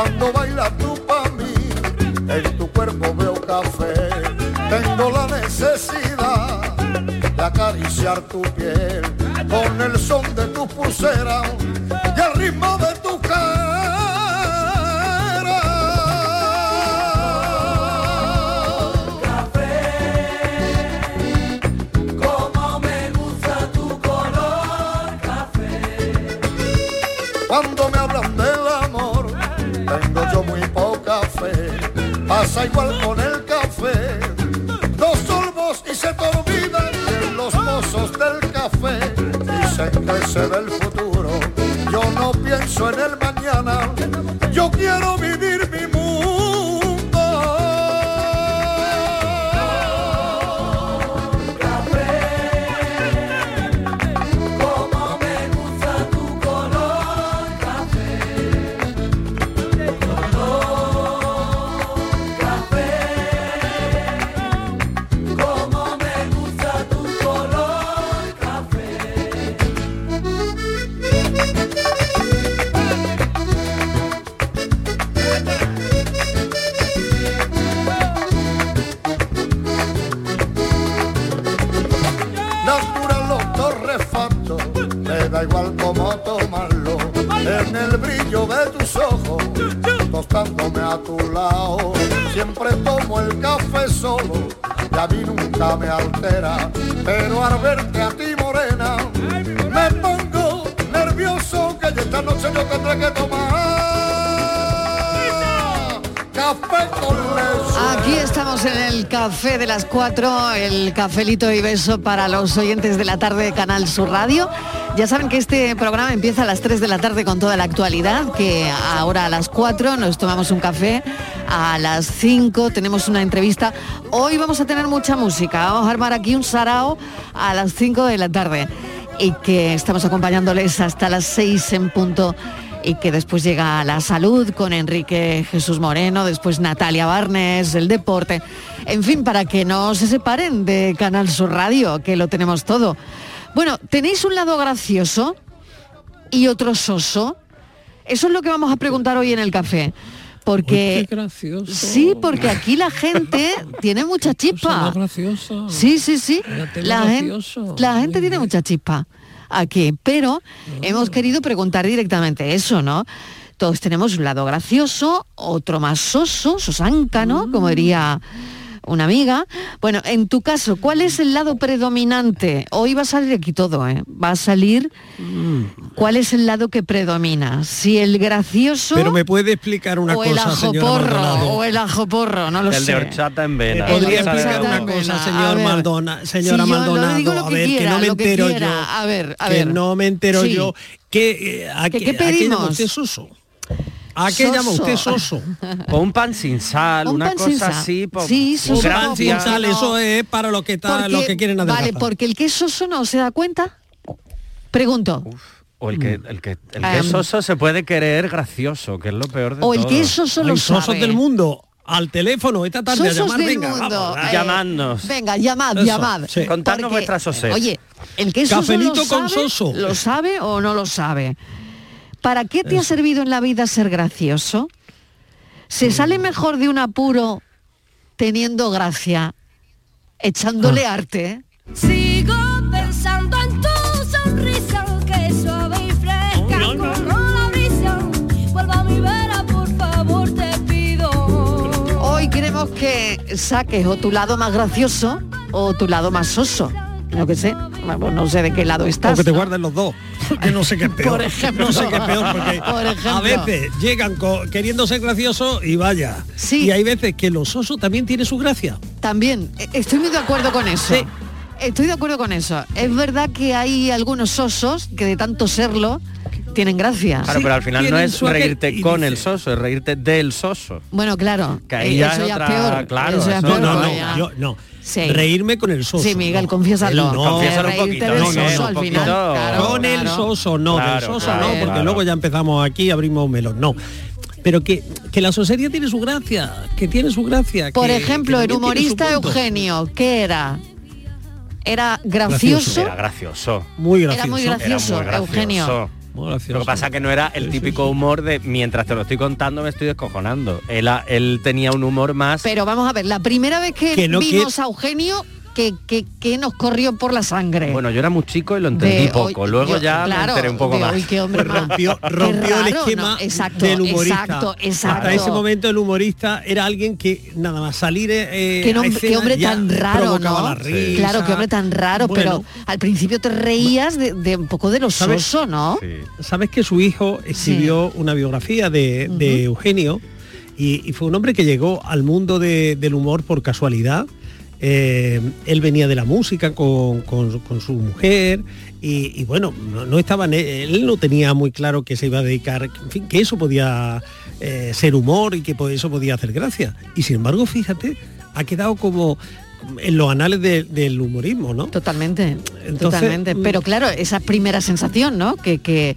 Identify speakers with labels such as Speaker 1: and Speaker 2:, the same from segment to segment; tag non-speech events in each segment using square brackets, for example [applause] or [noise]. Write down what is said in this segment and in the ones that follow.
Speaker 1: Cuando bailas tú pa' mí, en tu cuerpo veo café. Tengo la necesidad de acariciar tu piel con el son de tu pulsera Pasa igual con el café. Dos sorbos y se te olvidan los pozos del café. Dicen que se ve el futuro. Yo no pienso en el mañana.
Speaker 2: Café
Speaker 1: de
Speaker 3: las 4, el cafelito y beso para los oyentes de la tarde de Canal Sur Radio. Ya saben que este programa empieza a las 3 de la tarde con toda la actualidad, que ahora a las 4 nos tomamos un café, a las 5 tenemos una entrevista. Hoy vamos a tener mucha música, vamos a armar aquí un sarao a las 5 de la tarde y que estamos acompañándoles hasta las 6 en punto y que después llega la salud con Enrique Jesús Moreno, después Natalia Barnes, el deporte, en fin, para que no se separen de Canal Sur Radio, que lo tenemos todo. Bueno, tenéis un lado gracioso y otro soso. Eso es lo que vamos a preguntar hoy en el café. Porque sí, porque aquí la gente [laughs] tiene mucha chispa. Sí, sí, sí. La, gen-
Speaker 4: gracioso.
Speaker 3: la gente tiene mucha chispa aquí, pero hemos querido preguntar directamente eso, ¿no? Todos tenemos un lado gracioso, otro más soso, sosanca, ¿no? Como diría una amiga. Bueno, en tu caso, ¿cuál es el lado predominante? Hoy va a salir aquí todo, ¿eh? Va a salir cuál es el lado que predomina. Si el gracioso
Speaker 4: Pero me puede explicar una
Speaker 3: o el
Speaker 4: cosa, señora
Speaker 3: ajoporro, o el ajoporro, no lo
Speaker 5: el
Speaker 3: sé.
Speaker 5: de horchata en vena.
Speaker 3: El
Speaker 4: ¿Podría explicar una cosa, señor
Speaker 3: ver.
Speaker 4: Maldona, señora
Speaker 3: yo
Speaker 4: Maldonado?
Speaker 3: digo lo
Speaker 4: a ver, que no me entero
Speaker 3: quiera.
Speaker 4: yo.
Speaker 3: A ver, a
Speaker 4: que
Speaker 3: ver.
Speaker 4: no me entero
Speaker 3: Sí.
Speaker 4: yo. ¿Qué, eh, a,
Speaker 3: ¿Qué-
Speaker 4: qué-
Speaker 3: qué
Speaker 4: ¿A qué soso? ¿A qué llama
Speaker 3: Soso.
Speaker 4: usted soso?
Speaker 5: O [laughs] un pan sin sal,
Speaker 3: Un
Speaker 5: una
Speaker 3: pan sin
Speaker 5: cosa
Speaker 3: sal.
Speaker 5: así. po-
Speaker 3: Sí, soso,
Speaker 4: Un pan sin sal,
Speaker 3: no.
Speaker 4: eso es para los que, está,
Speaker 3: Porque-
Speaker 4: los que quieren adelgazar.
Speaker 3: Vale, porque el que es soso no se da cuenta. Pregunto.
Speaker 5: O el que, el que, el que
Speaker 3: Em.
Speaker 5: es soso se puede querer gracioso, que es lo peor de
Speaker 3: O el
Speaker 5: todo.
Speaker 3: que es soso lo
Speaker 4: Hay sosos
Speaker 3: sabe.
Speaker 4: del mundo. Al teléfono esta tarde a
Speaker 3: Sosos
Speaker 4: llamar,
Speaker 3: del
Speaker 4: venga,
Speaker 3: mundo.
Speaker 4: vamos.
Speaker 3: eh,
Speaker 5: Llamadnos.
Speaker 3: Venga, llamad,
Speaker 4: Eso,
Speaker 3: llamad.
Speaker 4: sí.
Speaker 5: Contadnos vuestras soses.
Speaker 3: Oye, el que es soso
Speaker 4: Cafelito
Speaker 3: lo
Speaker 4: con
Speaker 3: sabe,
Speaker 4: soso.
Speaker 3: ¿Lo sabe o no lo sabe? ¿Para qué te ha servido en la vida ser gracioso? ¿Se sale mejor de un apuro teniendo gracia, echándole
Speaker 4: Ah.
Speaker 3: arte?
Speaker 6: Sigo pensando en tu sonrisa que es suave y fresca como la brisa. Vuelva a mi vera, por favor, te pido.
Speaker 3: Hoy queremos que saques o tu lado más gracioso o tu lado más soso. No que sé, vamos, no sé de qué lado estás.
Speaker 4: O que te
Speaker 3: ¿no?
Speaker 4: guarden los dos. Que no sé qué es [laughs] peor.
Speaker 3: Por ejemplo.
Speaker 4: No sé qué es peor porque [laughs]
Speaker 3: Por
Speaker 4: a veces llegan queriendo ser graciosos y vaya.
Speaker 3: Sí.
Speaker 4: Y hay veces que los osos también tienen su gracia.
Speaker 3: También, e- estoy muy de acuerdo con eso.
Speaker 4: Sí.
Speaker 3: estoy de acuerdo con eso. Es verdad que hay algunos sosos que de tanto serlo tienen gracia.
Speaker 5: Claro, pero al final no es reírte con
Speaker 4: dice-
Speaker 5: el soso, es reírte del soso.
Speaker 3: Bueno, claro.
Speaker 5: Que ahí
Speaker 3: eh,
Speaker 5: ya
Speaker 3: eso
Speaker 5: es
Speaker 3: ya
Speaker 5: otra-
Speaker 3: es peor.
Speaker 5: claro,
Speaker 3: eso ya es
Speaker 5: eso-
Speaker 4: No,
Speaker 3: peor
Speaker 4: no, no,
Speaker 3: todavía.
Speaker 4: yo no.
Speaker 3: Sí.
Speaker 4: Reírme con el soso.
Speaker 3: Sí, Miguel,
Speaker 4: no.
Speaker 3: confiésalo.
Speaker 4: No.
Speaker 5: Confiésalo un poquito,
Speaker 3: del
Speaker 4: no,
Speaker 3: soso
Speaker 4: no,
Speaker 3: al
Speaker 5: un
Speaker 3: final.
Speaker 5: poquito.
Speaker 3: claro,
Speaker 4: con el soso, no,
Speaker 5: Claro,
Speaker 4: del soso
Speaker 5: claro,
Speaker 4: no, porque
Speaker 5: claro.
Speaker 4: luego ya empezamos aquí, abrimos un melón, no. Pero que, que la sosería tiene su gracia, que tiene su gracia.
Speaker 3: Por
Speaker 4: que-
Speaker 3: ejemplo,
Speaker 4: que
Speaker 3: el humorista. Eugenio, ¿qué era? Era gracioso.
Speaker 5: Era gracioso.
Speaker 4: Muy
Speaker 3: Era
Speaker 4: gracioso.
Speaker 3: muy gracioso,
Speaker 5: Era muy gracioso.
Speaker 3: Eugenio.
Speaker 5: Lo que pasa que no era el
Speaker 4: Sí,
Speaker 5: típico
Speaker 4: sí.
Speaker 5: humor de mientras te lo estoy contando me estoy descojonando. Él, tenía un humor más...
Speaker 3: Pero vamos a ver, la primera vez que,
Speaker 4: Que no
Speaker 3: vimos
Speaker 4: que-
Speaker 3: a Eugenio, que, que, que nos corrió por la sangre.
Speaker 5: Bueno, yo era muy chico y lo entendí
Speaker 3: De
Speaker 5: poco.
Speaker 3: hoy-
Speaker 5: Luego
Speaker 3: yo-
Speaker 5: ya
Speaker 3: claro,
Speaker 5: me enteré un poco
Speaker 3: de
Speaker 5: más.
Speaker 3: hoy, qué hombre
Speaker 4: Pues rompió,
Speaker 3: qué [laughs]
Speaker 4: rompió el
Speaker 3: raro,
Speaker 4: esquema
Speaker 3: ¿no? Exacto,
Speaker 4: del humorista.
Speaker 3: exacto,
Speaker 4: Hasta
Speaker 3: exacto.
Speaker 4: ese momento el humorista era alguien que nada más salir eh,
Speaker 3: Qué,
Speaker 4: a
Speaker 3: nom- qué
Speaker 4: escena
Speaker 3: hombre tan raro, ¿no?
Speaker 4: la risa.
Speaker 3: Claro, qué hombre tan raro,
Speaker 4: Bueno,
Speaker 3: pero al principio te reías de, de un poco de los
Speaker 4: ¿Sabes?
Speaker 3: soso, ¿no?
Speaker 5: Sí.
Speaker 4: Sabes que su hijo escribió una biografía de, de Eugenio y, y fue un hombre que llegó al mundo de- del humor por casualidad. Eh, él venía de la música con, con- con su mujer y, y bueno, no, no estaba, él no tenía muy claro que se iba a dedicar, en fin, que eso podía eh, ser humor y que eso podía hacer gracia. Y sin embargo, fíjate, ha quedado como en los anales de- del humorismo, ¿no?
Speaker 3: Totalmente,
Speaker 4: Entonces,
Speaker 3: totalmente.
Speaker 4: mm.
Speaker 3: Pero claro, esa primera sensación, ¿no? Que, que,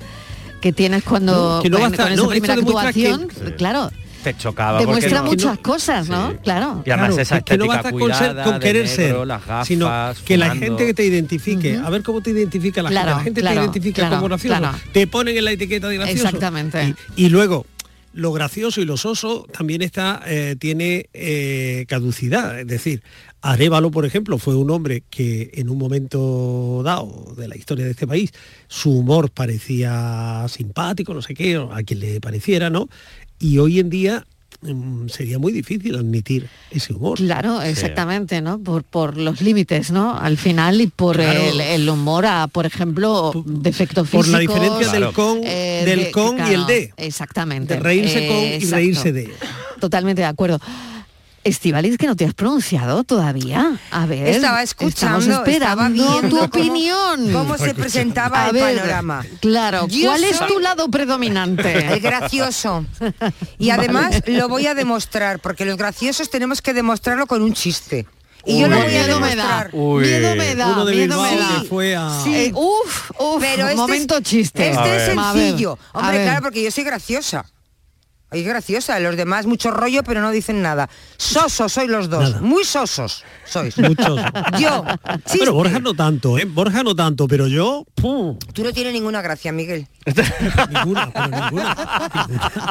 Speaker 3: que tienes cuando
Speaker 4: No, que no basta-
Speaker 3: con esa
Speaker 4: no,
Speaker 3: primera
Speaker 4: que-
Speaker 3: actuación, claro,
Speaker 5: Te chocaba.
Speaker 3: demuestra
Speaker 5: porque no-
Speaker 3: muchas cosas, ¿no?
Speaker 5: Sí.
Speaker 3: Claro.
Speaker 5: Y además
Speaker 4: Claro,
Speaker 5: esa
Speaker 4: es que no basta con,
Speaker 5: cuidada,
Speaker 4: querer
Speaker 5: negro,
Speaker 4: ser,
Speaker 5: las gafas,
Speaker 4: sino que la gente que te identifique, a ver cómo te identifica la
Speaker 3: Claro,
Speaker 4: gente, la gente
Speaker 3: claro,
Speaker 4: te identifica
Speaker 3: claro,
Speaker 4: como gracioso,
Speaker 3: claro.
Speaker 4: te ponen en la etiqueta de gracioso.
Speaker 3: Exactamente.
Speaker 4: Y, y luego, lo gracioso y lo soso también está, eh, tiene eh, caducidad, es decir, Arevalo, por ejemplo, fue un hombre que en un momento dado de la historia de este país, su humor parecía simpático, no sé qué, a quien le pareciera, ¿no? Y hoy en día mm, sería muy difícil admitir ese humor.
Speaker 3: Claro, exactamente, ¿no? Por, por los límites, ¿no? Al final y por
Speaker 4: Claro.
Speaker 3: el, el humor a, por ejemplo, defectos
Speaker 4: por
Speaker 3: físicos.
Speaker 4: la diferencia del con,
Speaker 3: eh,
Speaker 4: del
Speaker 3: de-
Speaker 4: con y el de.
Speaker 3: Exactamente.
Speaker 4: De reírse con y
Speaker 3: exacto.
Speaker 4: reírse de.
Speaker 3: Totalmente de acuerdo. Estivaliz, que no te has pronunciado todavía. A ver.
Speaker 7: Estaba escuchando,
Speaker 3: estamos esperando
Speaker 7: estaba viendo
Speaker 3: tu
Speaker 7: cómo-
Speaker 3: opinión.
Speaker 7: cómo se presentaba
Speaker 3: A
Speaker 7: el
Speaker 3: ver,
Speaker 7: panorama.
Speaker 3: Claro,
Speaker 7: Yo
Speaker 3: ¿cuál es tu lado predominante? [laughs]
Speaker 7: El gracioso. Y además lo voy a demostrar, porque los graciosos tenemos que demostrarlo con un chiste. Y yo lo voy a
Speaker 3: miedo me da.
Speaker 7: demostrar.
Speaker 5: Uy.
Speaker 3: Miedo me da,
Speaker 4: Uno de
Speaker 3: miedo me da.
Speaker 4: que fue a...
Speaker 7: Sí.
Speaker 3: Eh, uf, uf,
Speaker 7: Pero este
Speaker 3: momento
Speaker 7: es,
Speaker 3: chiste.
Speaker 7: Este
Speaker 5: A
Speaker 7: es
Speaker 5: ver.
Speaker 7: Sencillo. Hombre, claro, porque yo soy graciosa. Soy graciosa, los demás mucho rollo, pero no dicen nada. Sosos sois los dos,
Speaker 4: Nada.
Speaker 7: muy sosos sois.
Speaker 4: Muchos.
Speaker 7: Yo, chiste.
Speaker 4: Pero Borja no tanto, ¿eh? Borja no tanto, pero yo... ¡pum!
Speaker 7: Tú no tienes ninguna gracia, Miguel.
Speaker 4: Ninguna, pero ninguna.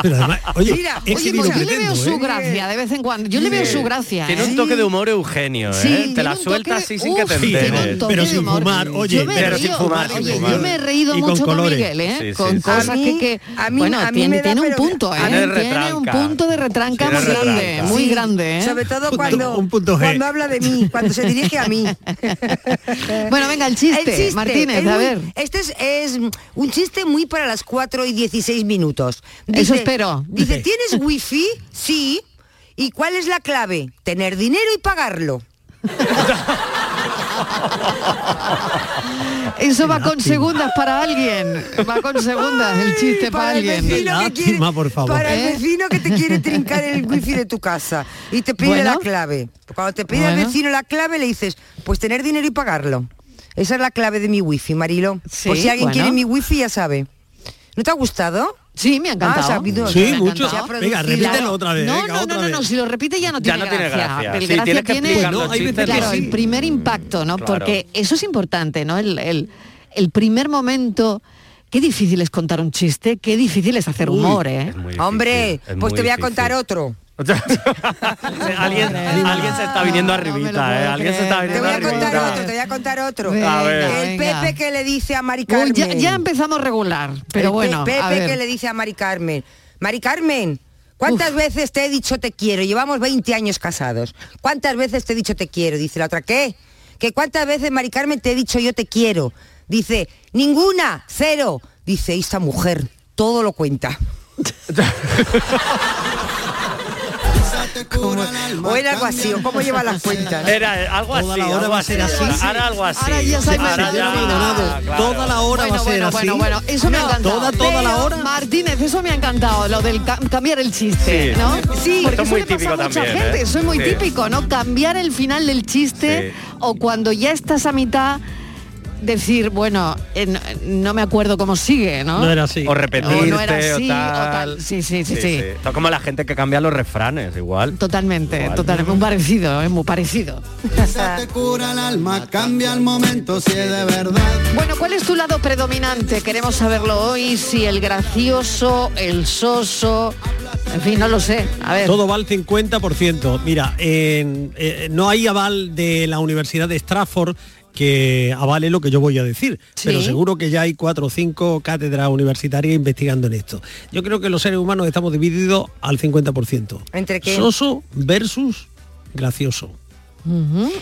Speaker 4: Pero además, oye,
Speaker 7: Mira,
Speaker 4: es
Speaker 7: oye,
Speaker 4: que
Speaker 3: yo le veo su
Speaker 4: ¿eh?
Speaker 3: gracia de vez en cuando. Yo le veo su gracia.
Speaker 5: Tiene
Speaker 3: ¿eh?
Speaker 5: un toque de humor Eugenio, ¿eh?
Speaker 3: Sí,
Speaker 5: te la suelta así sin que te enteres.
Speaker 4: pero sin fumar, oye,
Speaker 5: pero sin fumar, sin
Speaker 3: oye,
Speaker 5: fumar.
Speaker 3: yo me he reído mucho con. Miguel, ¿eh? Con cosas que,
Speaker 7: a mí-
Speaker 3: bueno, tiene, un punto, ¿eh?
Speaker 5: Tiene
Speaker 3: un punto de retranca muy grande, muy grande, ¿eh?
Speaker 7: Sobre todo cuando,
Speaker 4: un punto G.
Speaker 7: cuando habla de mí, cuando se dirige a mí. [laughs] [laughs]
Speaker 3: Bueno, venga, el chiste, Martínez,
Speaker 7: es
Speaker 3: a
Speaker 7: muy-
Speaker 3: ver.
Speaker 7: Este es, es un chiste muy para las 4 y 16 minutos.
Speaker 3: Eso espero.
Speaker 7: Dice, ¿tienes wifi? Sí. ¿Y cuál es la clave? Tener dinero y pagarlo. [laughs] [laughs]
Speaker 3: Eso va con segundas para alguien. Va con segundas el chiste para,
Speaker 7: el
Speaker 3: alguien.
Speaker 7: vecino que
Speaker 4: Lástima,
Speaker 7: quiere-
Speaker 4: por favor.
Speaker 7: Para
Speaker 3: ¿Eh?
Speaker 7: el vecino que te quiere trincar el wifi de tu casa y te pide
Speaker 3: Bueno.
Speaker 7: la clave. Cuando te pide el vecino la clave le dices, pues tener dinero y pagarlo. Esa es la clave de mi wifi, Marilo.
Speaker 3: Sí,
Speaker 7: Por si alguien
Speaker 3: bueno.
Speaker 7: quiere mi wifi ya sabe. ¿No te ha gustado?
Speaker 3: Sí, me ha encantado.
Speaker 7: Ah, sabido.
Speaker 4: Sí,
Speaker 3: Me
Speaker 4: mucho.
Speaker 3: encantado.
Speaker 4: Venga, repítelo otra vez.
Speaker 3: No,
Speaker 4: venga,
Speaker 3: no, no, no, no, si lo repite ya no
Speaker 5: Ya
Speaker 3: tiene
Speaker 5: no tiene
Speaker 3: gracia.
Speaker 5: gracia.
Speaker 3: El
Speaker 5: Sí,
Speaker 3: gracia tiene,
Speaker 4: Bueno, hay
Speaker 3: claro,
Speaker 4: sí.
Speaker 3: el primer impacto, ¿no?
Speaker 5: Claro.
Speaker 3: Porque eso es importante, ¿no? El, el- el primer momento. Qué difícil es contar un chiste, qué difícil es hacer humor, ¿eh?
Speaker 7: Hombre,
Speaker 5: es
Speaker 7: pues te voy a
Speaker 5: difícil.
Speaker 7: contar otro. [laughs]
Speaker 5: alguien, alguien se está viniendo arribita, ¿eh? Alguien se está
Speaker 3: creer.
Speaker 7: Te
Speaker 5: viniendo
Speaker 7: voy a contar
Speaker 5: arribita.
Speaker 7: otro, te voy a contar otro.
Speaker 3: Venga,
Speaker 5: A ver.
Speaker 7: El
Speaker 3: venga.
Speaker 7: Pepe que le dice a Mari
Speaker 3: Uy,
Speaker 7: Carmen.
Speaker 3: ya, ya empezamos regular, pero
Speaker 7: El
Speaker 3: bueno,
Speaker 7: Pepe
Speaker 3: a ver.
Speaker 7: que le dice a Mari Carmen, Mari Carmen, ¿cuántas veces te he dicho te quiero? Llevamos 20 años casados. ¿Cuántas veces te he dicho te quiero? Dice la otra, ¿qué? Que cuántas veces, Mari Carmen, te he dicho yo te quiero. Dice, ninguna, cero. Dice, esta mujer todo lo cuenta. [laughs] Como- o era algo así, o cómo lleva las cuentas.
Speaker 5: Era algo así.
Speaker 4: Toda la hora
Speaker 5: algo
Speaker 4: va a ser así.
Speaker 5: Ahora algo así.
Speaker 3: Ahora ya se
Speaker 5: Ahora
Speaker 3: imaginado.
Speaker 5: ya, claro.
Speaker 4: Toda la hora
Speaker 3: bueno,
Speaker 4: va a ser
Speaker 3: bueno,
Speaker 4: así.
Speaker 3: bueno, bueno, eso me ha encantado.
Speaker 4: Toda, toda la hora.
Speaker 3: Martínez, eso me ha encantado, lo del ca- cambiar el chiste,
Speaker 5: Sí.
Speaker 3: ¿no?
Speaker 5: Sí,
Speaker 3: porque eso
Speaker 5: muy
Speaker 3: le pasa a
Speaker 5: típico
Speaker 3: mucha
Speaker 5: también,
Speaker 3: gente,
Speaker 5: ¿eh?
Speaker 3: eso es muy
Speaker 5: Sí.
Speaker 3: típico, ¿no? Cambiar el final del chiste
Speaker 5: Sí.
Speaker 3: o cuando ya estás a mitad decir, bueno, eh, no, no me acuerdo cómo sigue, ¿no?
Speaker 4: No era así.
Speaker 5: O repetirte
Speaker 3: O no era así, o
Speaker 5: tal.
Speaker 3: tal. Sí, sí, sí, sí.
Speaker 5: Esto es como la gente que cambia los refranes, igual.
Speaker 3: Totalmente,
Speaker 5: Igual.
Speaker 3: totalmente, muy parecido, es muy parecido.
Speaker 8: te cura el alma, cambia el momento si es de verdad.
Speaker 3: Bueno, ¿cuál es tu lado predominante? Queremos saberlo hoy, si el gracioso, el soso, en fin, no lo sé. A ver.
Speaker 4: Todo va al 50%. Mira, eh, no hay aval de la Universidad de Stratford que avale lo que yo voy a decir,
Speaker 3: Sí.
Speaker 4: pero seguro que ya hay cuatro o cinco cátedras universitarias investigando en esto. Yo creo que los seres humanos estamos divididos al 50%.
Speaker 7: ¿Entre qué?
Speaker 4: Soso versus gracioso.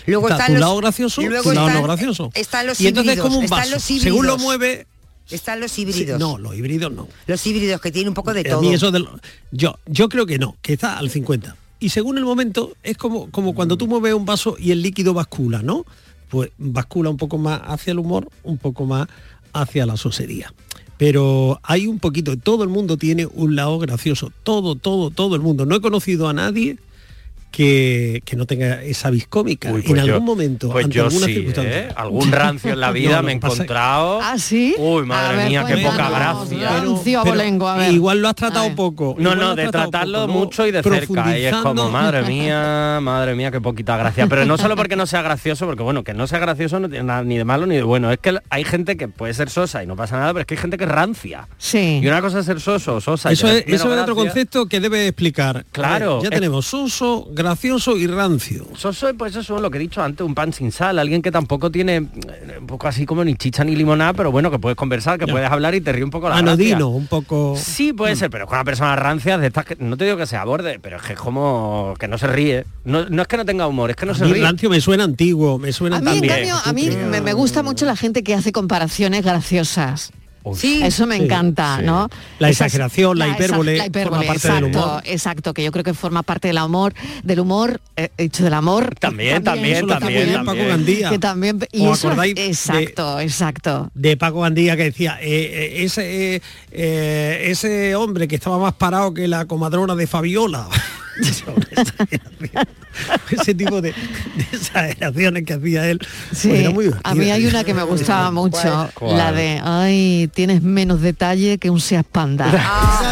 Speaker 7: Luego
Speaker 4: Está
Speaker 7: están
Speaker 4: tu
Speaker 7: los,
Speaker 4: lado gracioso,
Speaker 7: y luego
Speaker 4: tu lado no gracioso.
Speaker 7: Están los
Speaker 4: y entonces
Speaker 7: híbridos,
Speaker 4: como un vaso.
Speaker 7: los.
Speaker 4: Según lo mueve,
Speaker 7: Están los
Speaker 4: sí,
Speaker 7: híbridos.
Speaker 4: no, los híbridos no.
Speaker 7: Los híbridos que tienen un poco de
Speaker 4: A
Speaker 7: todo.
Speaker 4: mí eso de lo- yo, yo creo que no, que está al 50. Y según el momento, es como, como cuando tú mueves un vaso y el líquido bascula, ¿no? Pues bascula un poco más hacia el humor, un poco más hacia la sosería. Pero hay un poquito, todo el mundo tiene un lado gracioso, todo, todo, todo el mundo. No he conocido a nadie que, que no tenga esa vis cómica.
Speaker 5: Uy,
Speaker 4: en
Speaker 5: pues yo-
Speaker 4: algún momento,
Speaker 5: pues
Speaker 4: ante
Speaker 5: yo
Speaker 4: alguna
Speaker 5: sí,
Speaker 4: circunstancia.
Speaker 5: ¿eh? Algún rancio en la [laughs] vida
Speaker 4: No,
Speaker 5: me he encontrado.
Speaker 3: ¿Ah, sí?
Speaker 5: Uy, madre
Speaker 3: ver,
Speaker 5: mía, qué poca gracia.
Speaker 3: rancio abolengo, a ver.
Speaker 4: Igual lo has tratado poco.
Speaker 5: No, no, de tratarlo mucho y de cerca. Y es como, madre [laughs] mía, madre mía, qué poquita gracia. Pero no solo porque no sea gracioso, porque bueno, que no sea gracioso no tiene nada ni de malo ni de bueno. Es que hay gente que puede ser sosa y no pasa nada, pero es que hay gente que es rancia.
Speaker 3: Sí.
Speaker 5: Y una cosa es ser soso sosa. y
Speaker 4: Eso
Speaker 5: tener
Speaker 4: es, eso es otro concepto que debe explicar.
Speaker 5: Claro,
Speaker 4: ver, ya
Speaker 5: es-
Speaker 4: tenemos soso, gracioso y rancio.
Speaker 5: Soso, pues eso es lo que he dicho antes, un pan sin sal, alguien que tampoco tiene eh, un poco así como ni chicha ni limonada, pero bueno, que puedes conversar, que
Speaker 4: Ya.
Speaker 5: puedes hablar y te ríe un poco la
Speaker 4: Anodino,
Speaker 5: gracia.
Speaker 4: un poco.
Speaker 5: Sí, puede ser, pero con una persona rancia de estas que no te digo que sea borde, pero es que es como que no se ríe. No, no es que no tenga humor, es que no
Speaker 4: A
Speaker 5: se
Speaker 4: mí
Speaker 5: ríe.
Speaker 4: rancio me suena antiguo, me suena
Speaker 3: A mí, en
Speaker 5: También.
Speaker 3: cambio, a mí me, me gusta mucho la gente que hace comparaciones graciosas.
Speaker 5: Uy,
Speaker 7: Sí.
Speaker 3: Eso me
Speaker 4: Sí,
Speaker 3: encanta,
Speaker 5: sí.
Speaker 3: ¿no?
Speaker 4: La
Speaker 3: Esas-
Speaker 4: exageración, la
Speaker 3: exa-
Speaker 4: hipérbole,
Speaker 3: la hipérbole,
Speaker 4: forma parte del
Speaker 3: exacto,
Speaker 4: humor.
Speaker 3: exacto, que yo creo que forma parte del humor, del humor, eh, hecho del amor.
Speaker 5: También, también, también,
Speaker 4: bien Paco
Speaker 5: también.
Speaker 4: Gandía.
Speaker 3: Que también, y
Speaker 4: ¿Os
Speaker 3: eso,
Speaker 4: acordáis de-
Speaker 3: exacto, exacto.
Speaker 4: de Paco Gandía que decía eh, eh, ese eh, eh, ese hombre que estaba más parado que la comadrona de Fabiola [laughs] [laughs] ese tipo de, de exageraciones que hacía él
Speaker 3: Sí,
Speaker 4: pues era muy
Speaker 3: a mí hay una que me gustaba [laughs] mucho,
Speaker 5: ¿Cuál?
Speaker 3: la de, ay, tienes menos detalle que un Seat Panda. [laughs]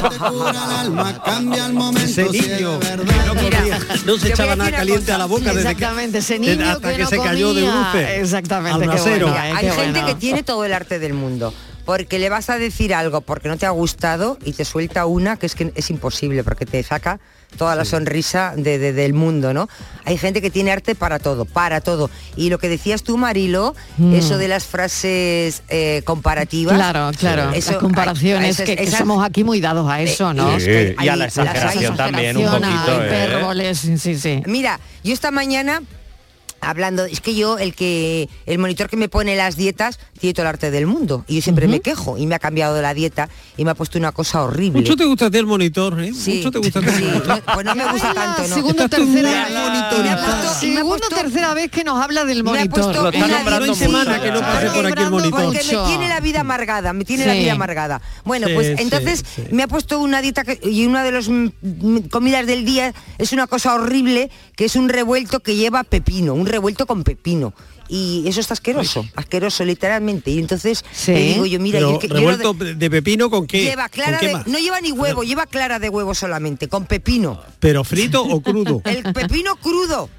Speaker 4: Ese niño que no, comía, se echaba nada caliente
Speaker 7: cosa.
Speaker 4: a la boca desde que-
Speaker 3: Exactamente, ese
Speaker 4: desde- hasta
Speaker 3: que,
Speaker 4: que,
Speaker 3: no
Speaker 4: se cayó de bruces
Speaker 3: Exactamente, qué bueno, eh,
Speaker 7: Hay
Speaker 3: qué
Speaker 7: gente
Speaker 3: bueno.
Speaker 7: que tiene todo el arte del mundo. Porque le vas a decir algo porque no te ha gustado y te suelta una que es que es imposible porque te saca toda la sonrisa de- de- del mundo, ¿no? Hay gente que tiene arte para todo, para todo. Y lo que decías tú, Marilo,
Speaker 3: Mm.
Speaker 7: eso de las frases eh, comparativas.
Speaker 3: Claro, claro,
Speaker 7: eso-
Speaker 3: las comparaciones,
Speaker 7: esas-
Speaker 3: que, que
Speaker 7: esas-
Speaker 3: somos aquí muy dados a eso, ¿no?
Speaker 7: Eh,
Speaker 5: Sí,
Speaker 7: es que
Speaker 5: y a
Speaker 7: hay-
Speaker 5: la exageración
Speaker 7: hay-
Speaker 5: también un poquito,
Speaker 3: a
Speaker 5: ¿eh?
Speaker 3: sí, sí.
Speaker 7: Mira, yo esta mañana hablando, es que yo el que el monitor que me pone las dietas tiene todo el arte del mundo y yo siempre me quejo y me ha cambiado la dieta y me ha puesto una cosa horrible.
Speaker 4: mucho te gusta a ti el monitor ¿eh?
Speaker 7: Sí,
Speaker 4: mucho te gusta
Speaker 7: sí,
Speaker 4: monitor.
Speaker 7: no, [laughs] pues no me gusta
Speaker 3: la
Speaker 7: tanto, ¿no?
Speaker 3: Segunda tercera vez.
Speaker 7: ha
Speaker 3: Segunda tercera vez que nos habla del
Speaker 7: Me ha
Speaker 3: monitor.
Speaker 7: puesto
Speaker 5: Lo está
Speaker 7: una
Speaker 5: nombrando
Speaker 7: dieta-
Speaker 4: semana que no pase por aquí el monitor.
Speaker 7: Porque
Speaker 3: Mucho.
Speaker 7: me tiene la vida amargada, me tiene la
Speaker 3: Sí.
Speaker 7: vida amargada. Bueno,
Speaker 4: Sí,
Speaker 7: pues
Speaker 4: sí,
Speaker 7: entonces
Speaker 4: sí.
Speaker 7: me ha puesto una dieta que, y una de las comidas del día es una cosa horrible, que es un revuelto que lleva pepino, un revuelto con pepino. Y eso está asqueroso, asqueroso literalmente. Y entonces
Speaker 3: Sí.
Speaker 7: le digo yo, mira, yo, yo
Speaker 4: revuelto
Speaker 7: de-
Speaker 4: de pepino con qué
Speaker 7: lleva
Speaker 4: ¿Con
Speaker 7: clara
Speaker 4: qué
Speaker 7: de, no lleva ni huevo, lleva clara de huevo solamente, con pepino.
Speaker 4: pero frito o crudo [laughs]
Speaker 7: El pepino crudo.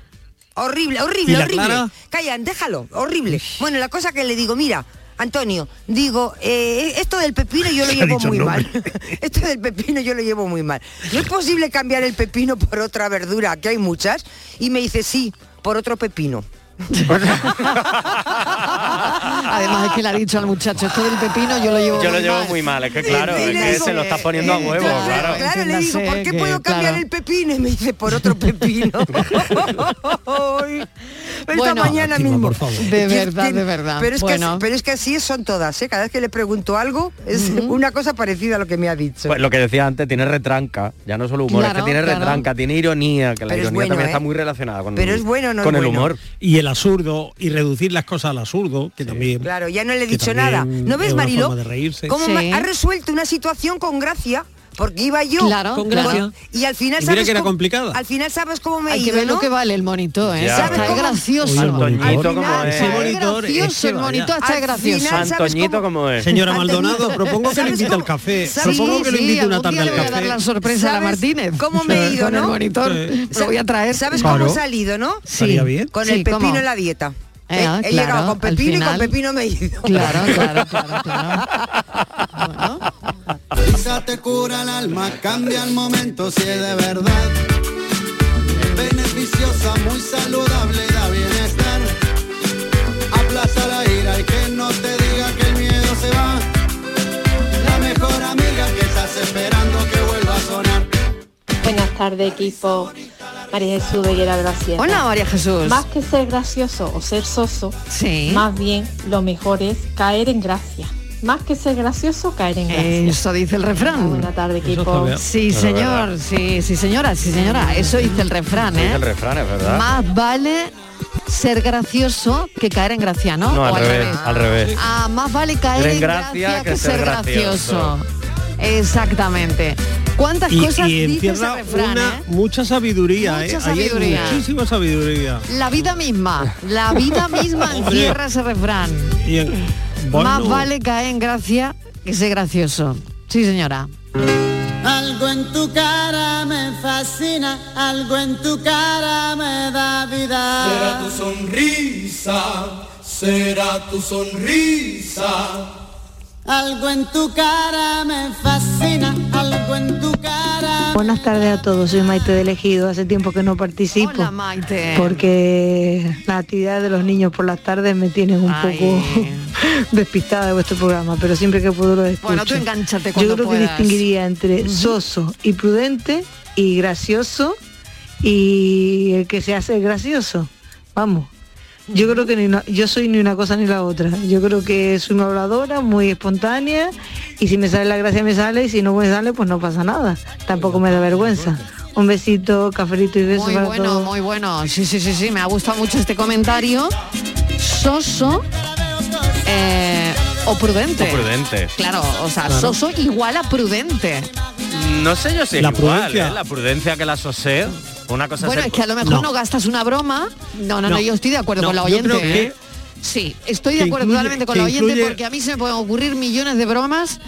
Speaker 7: Horrible,
Speaker 4: ¿Y
Speaker 7: horrible, horrible.
Speaker 4: clara?
Speaker 7: Callan, déjalo, horrible. Bueno, la cosa que le digo, mira, Antonio, digo, eh, esto del pepino yo lo [laughs] llevo muy mal. [laughs] esto del pepino yo lo llevo muy mal. ¿No es posible cambiar el pepino por otra verdura, que hay muchas? Y me dice, sí, por otro pepino. [laughs]
Speaker 3: Además es que le ha dicho al muchacho, esto del pepino yo lo llevo
Speaker 5: Yo lo
Speaker 3: muy
Speaker 5: llevo
Speaker 3: mal".
Speaker 5: muy mal, es que claro, es que se lo estás poniendo a huevo, claro.
Speaker 7: Claro, le digo, ¿por qué puedo cambiar
Speaker 3: claro.
Speaker 7: el pepino? Y me dice, por otro pepino. [laughs] Esta
Speaker 3: Bueno,
Speaker 7: mañana mismo.
Speaker 4: por favor.
Speaker 3: De
Speaker 7: es
Speaker 3: verdad,
Speaker 7: que-
Speaker 3: de verdad.
Speaker 7: Pero es,
Speaker 3: Bueno.
Speaker 7: que, pero es que así son todas, ¿eh? Cada vez que le pregunto algo, es una cosa parecida a lo que me ha dicho.
Speaker 5: Pues lo que decía antes, tiene retranca, ya no solo humor, es que tiene
Speaker 3: claro.
Speaker 5: retranca, tiene ironía, que la
Speaker 7: Pero es
Speaker 5: ironía
Speaker 7: bueno,
Speaker 5: también
Speaker 7: ¿eh?
Speaker 5: está muy relacionada con,
Speaker 7: Pero es bueno, no es
Speaker 5: con el
Speaker 7: bueno.
Speaker 5: humor.
Speaker 4: Y el absurdo y reducir las cosas al absurdo, que también
Speaker 7: Claro, ya no le he dicho nada. ¿No
Speaker 4: es
Speaker 7: ves, Marilo?
Speaker 4: forma de reírse.
Speaker 7: Cómo
Speaker 3: Sí.
Speaker 7: ha resuelto una situación con gracia. Porque iba yo.
Speaker 3: Claro,
Speaker 4: Con
Speaker 3: claro.
Speaker 4: gracia.
Speaker 7: Y al final
Speaker 4: Y mira
Speaker 7: sabes
Speaker 4: que era
Speaker 7: cómo-
Speaker 4: complicada.
Speaker 7: Al final sabes cómo me
Speaker 3: Hay que
Speaker 7: ido,
Speaker 3: ver
Speaker 7: ¿no?
Speaker 3: lo que vale el monito, ¿eh?
Speaker 5: Ya.
Speaker 3: Hasta
Speaker 7: ¿Sabes
Speaker 3: es gracioso.
Speaker 4: Oye, el
Speaker 5: Antoñito
Speaker 4: monitor,
Speaker 5: como
Speaker 7: Al
Speaker 5: es.
Speaker 4: ese
Speaker 7: final-
Speaker 4: monitor es
Speaker 3: gracioso el es
Speaker 5: como es.
Speaker 4: Señora Maldonado, propongo que le
Speaker 7: ¿Sabes
Speaker 4: invite al café.
Speaker 7: ¿Sabes
Speaker 4: Propongo que le
Speaker 3: sí,
Speaker 4: invite una tarde al
Speaker 3: le voy a dar
Speaker 4: café.
Speaker 3: la sorpresa a la
Speaker 7: ¿Sabes
Speaker 3: Martínez.
Speaker 7: cómo me he ido,
Speaker 3: Con el monitor.
Speaker 4: Sí.
Speaker 3: Lo voy a traer.
Speaker 7: ¿Sabes cómo he salido, no?
Speaker 4: Bien.
Speaker 7: Con
Speaker 3: Sí,
Speaker 7: el pepino en la dieta.
Speaker 3: Eh,
Speaker 7: he
Speaker 3: ah,
Speaker 7: he
Speaker 3: claro,
Speaker 7: llegado con pepino y con pepino me he ido.
Speaker 3: Claro, claro, claro, claro. Bueno, [laughs]
Speaker 8: Risa te cura el alma, cambia el momento si es de verdad. Beneficiosa, muy saludable, da bienestar. Aplaza la ira y que no te diga que el miedo se va. La mejor amiga que estás esperando que vuelva a sonar.
Speaker 9: Buenas tardes, equipo. María Jesús de Higuera de la Sierra.
Speaker 3: Hola, María Jesús.
Speaker 9: Más que ser gracioso o ser soso,
Speaker 3: Sí.
Speaker 9: más bien lo mejor es caer en gracia. Más que ser gracioso, caer en gracia.
Speaker 3: Eso dice el refrán.
Speaker 9: Buenas tardes,
Speaker 4: Eso está
Speaker 9: equipo.
Speaker 3: Sí,
Speaker 5: Pero
Speaker 3: señor, sí, sí, señora, sí, señora. Eso dice el refrán,
Speaker 5: Sí,
Speaker 3: ¿eh?
Speaker 5: el refrán, es verdad.
Speaker 3: Más vale ser gracioso que caer en gracia, ¿no?
Speaker 5: Al revés, al revés.
Speaker 3: Ah, más vale caer
Speaker 5: En
Speaker 3: en
Speaker 5: gracia
Speaker 3: gracia que, ser gracioso.
Speaker 5: gracioso.
Speaker 3: Exactamente. ¿Cuántas
Speaker 4: Y,
Speaker 3: cosas
Speaker 4: y
Speaker 3: dice ese refrán,
Speaker 4: una,
Speaker 3: eh?
Speaker 4: mucha sabiduría, ¿eh?
Speaker 3: Mucha
Speaker 4: hay
Speaker 3: sabiduría.
Speaker 4: muchísima sabiduría.
Speaker 3: La vida misma, la vida misma [laughs] encierra ese refrán.
Speaker 4: Y en- bueno,
Speaker 3: Más vale caer en gracia que ser gracioso. Sí, señora.
Speaker 8: Algo en tu cara me fascina, algo en tu cara me da vida.
Speaker 2: Será tu sonrisa, será tu sonrisa.
Speaker 8: Algo en tu cara me fascina, algo en tu cara.
Speaker 10: Buenas tardes a todos, soy Maite de Elegido, hace tiempo que no participo.
Speaker 3: Hola, Maite.
Speaker 10: Porque las actividades de los niños por las tardes me tienen un
Speaker 3: Ay.
Speaker 10: poco [laughs] despistada de vuestro programa, pero siempre que puedo lo escucho.
Speaker 3: Bueno, tú engánchate cuando
Speaker 10: Yo creo
Speaker 3: puedas.
Speaker 10: que distinguiría entre soso y prudente y gracioso y el que se hace gracioso. Vamos. Yo creo que ni una- yo soy ni una cosa ni la otra. Yo creo que soy una habladora, muy espontánea, y si me sale la gracia me sale, y si no me sale, pues no pasa nada. Tampoco me da vergüenza. Un besito, cafelito y beso
Speaker 3: Muy
Speaker 10: para
Speaker 3: bueno,
Speaker 10: todos.
Speaker 3: muy bueno. Sí, sí, sí, sí, me ha gustado mucho este comentario. Soso eh, o prudente.
Speaker 5: O prudente.
Speaker 3: Claro, o sea, soso igual a prudente.
Speaker 5: No sé yo si es
Speaker 4: La
Speaker 5: igual,
Speaker 4: prudencia.
Speaker 5: ¿eh? La prudencia que la sosé. Una cosa
Speaker 3: Bueno, es que a lo mejor no,
Speaker 4: No.
Speaker 3: gastas una broma. No, no, no,
Speaker 4: No.
Speaker 3: yo estoy de acuerdo
Speaker 4: No,
Speaker 3: con la
Speaker 4: yo
Speaker 3: oyente.
Speaker 4: creo que-
Speaker 3: ¿eh? Sí, estoy de acuerdo
Speaker 4: incluye-
Speaker 3: totalmente con la oyente
Speaker 4: incluye-
Speaker 3: porque a mí se me pueden ocurrir millones de bromas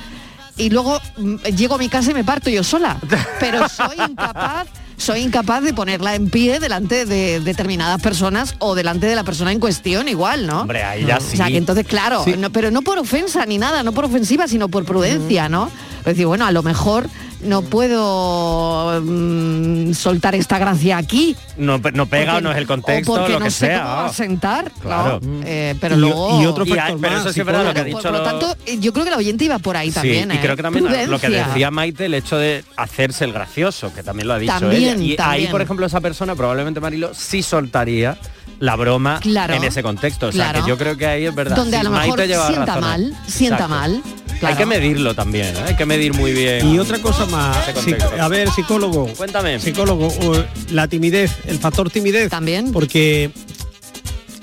Speaker 3: y luego mm, llego a mi casa y me parto yo sola. Pero soy incapaz, soy incapaz de ponerla en pie delante de determinadas personas o delante de la persona en cuestión igual, ¿no?
Speaker 5: Hombre, ahí ya
Speaker 3: O
Speaker 5: sí.
Speaker 3: sea, que entonces, claro,
Speaker 4: Sí.
Speaker 3: no- pero no por ofensa ni nada, no por ofensiva, sino por prudencia, ¿no? Es decir, bueno, a lo mejor no puedo mm, soltar esta gracia aquí.
Speaker 5: no, no pega o no es el contexto,
Speaker 3: o porque
Speaker 5: lo
Speaker 3: no
Speaker 5: que
Speaker 3: sé
Speaker 5: sea.
Speaker 3: cómo va a
Speaker 5: vamos.
Speaker 3: sentar,
Speaker 5: Claro.
Speaker 3: ¿no? Eh, pero
Speaker 4: Y-
Speaker 3: luego...
Speaker 4: y otro
Speaker 5: Y hay- pero eso sí es verdad lo que ha
Speaker 3: Por,
Speaker 5: dicho
Speaker 3: por lo
Speaker 5: lo-
Speaker 3: tanto, eh, yo creo que la oyente iba por ahí también.
Speaker 5: y
Speaker 3: ¿eh?
Speaker 5: creo que también lo que decía Maite, el hecho de hacerse el gracioso, que también lo ha dicho
Speaker 3: También,
Speaker 5: ella. Y ahí, por ejemplo, esa persona, probablemente Marilo, sí soltaría la broma
Speaker 3: Claro,
Speaker 5: en ese contexto. O sea,
Speaker 3: claro.
Speaker 5: que yo creo que ahí es verdad.
Speaker 3: Donde a lo mejor sienta
Speaker 5: razón.
Speaker 3: mal, sienta
Speaker 5: Exacto.
Speaker 3: mal.
Speaker 5: Hay que medirlo también, ¿eh? hay que medir muy bien.
Speaker 4: Y otra cosa más, a ver, psicólogo,
Speaker 5: Cuéntame.
Speaker 4: psicólogo, o la timidez, el factor timidez.
Speaker 3: También.
Speaker 4: Porque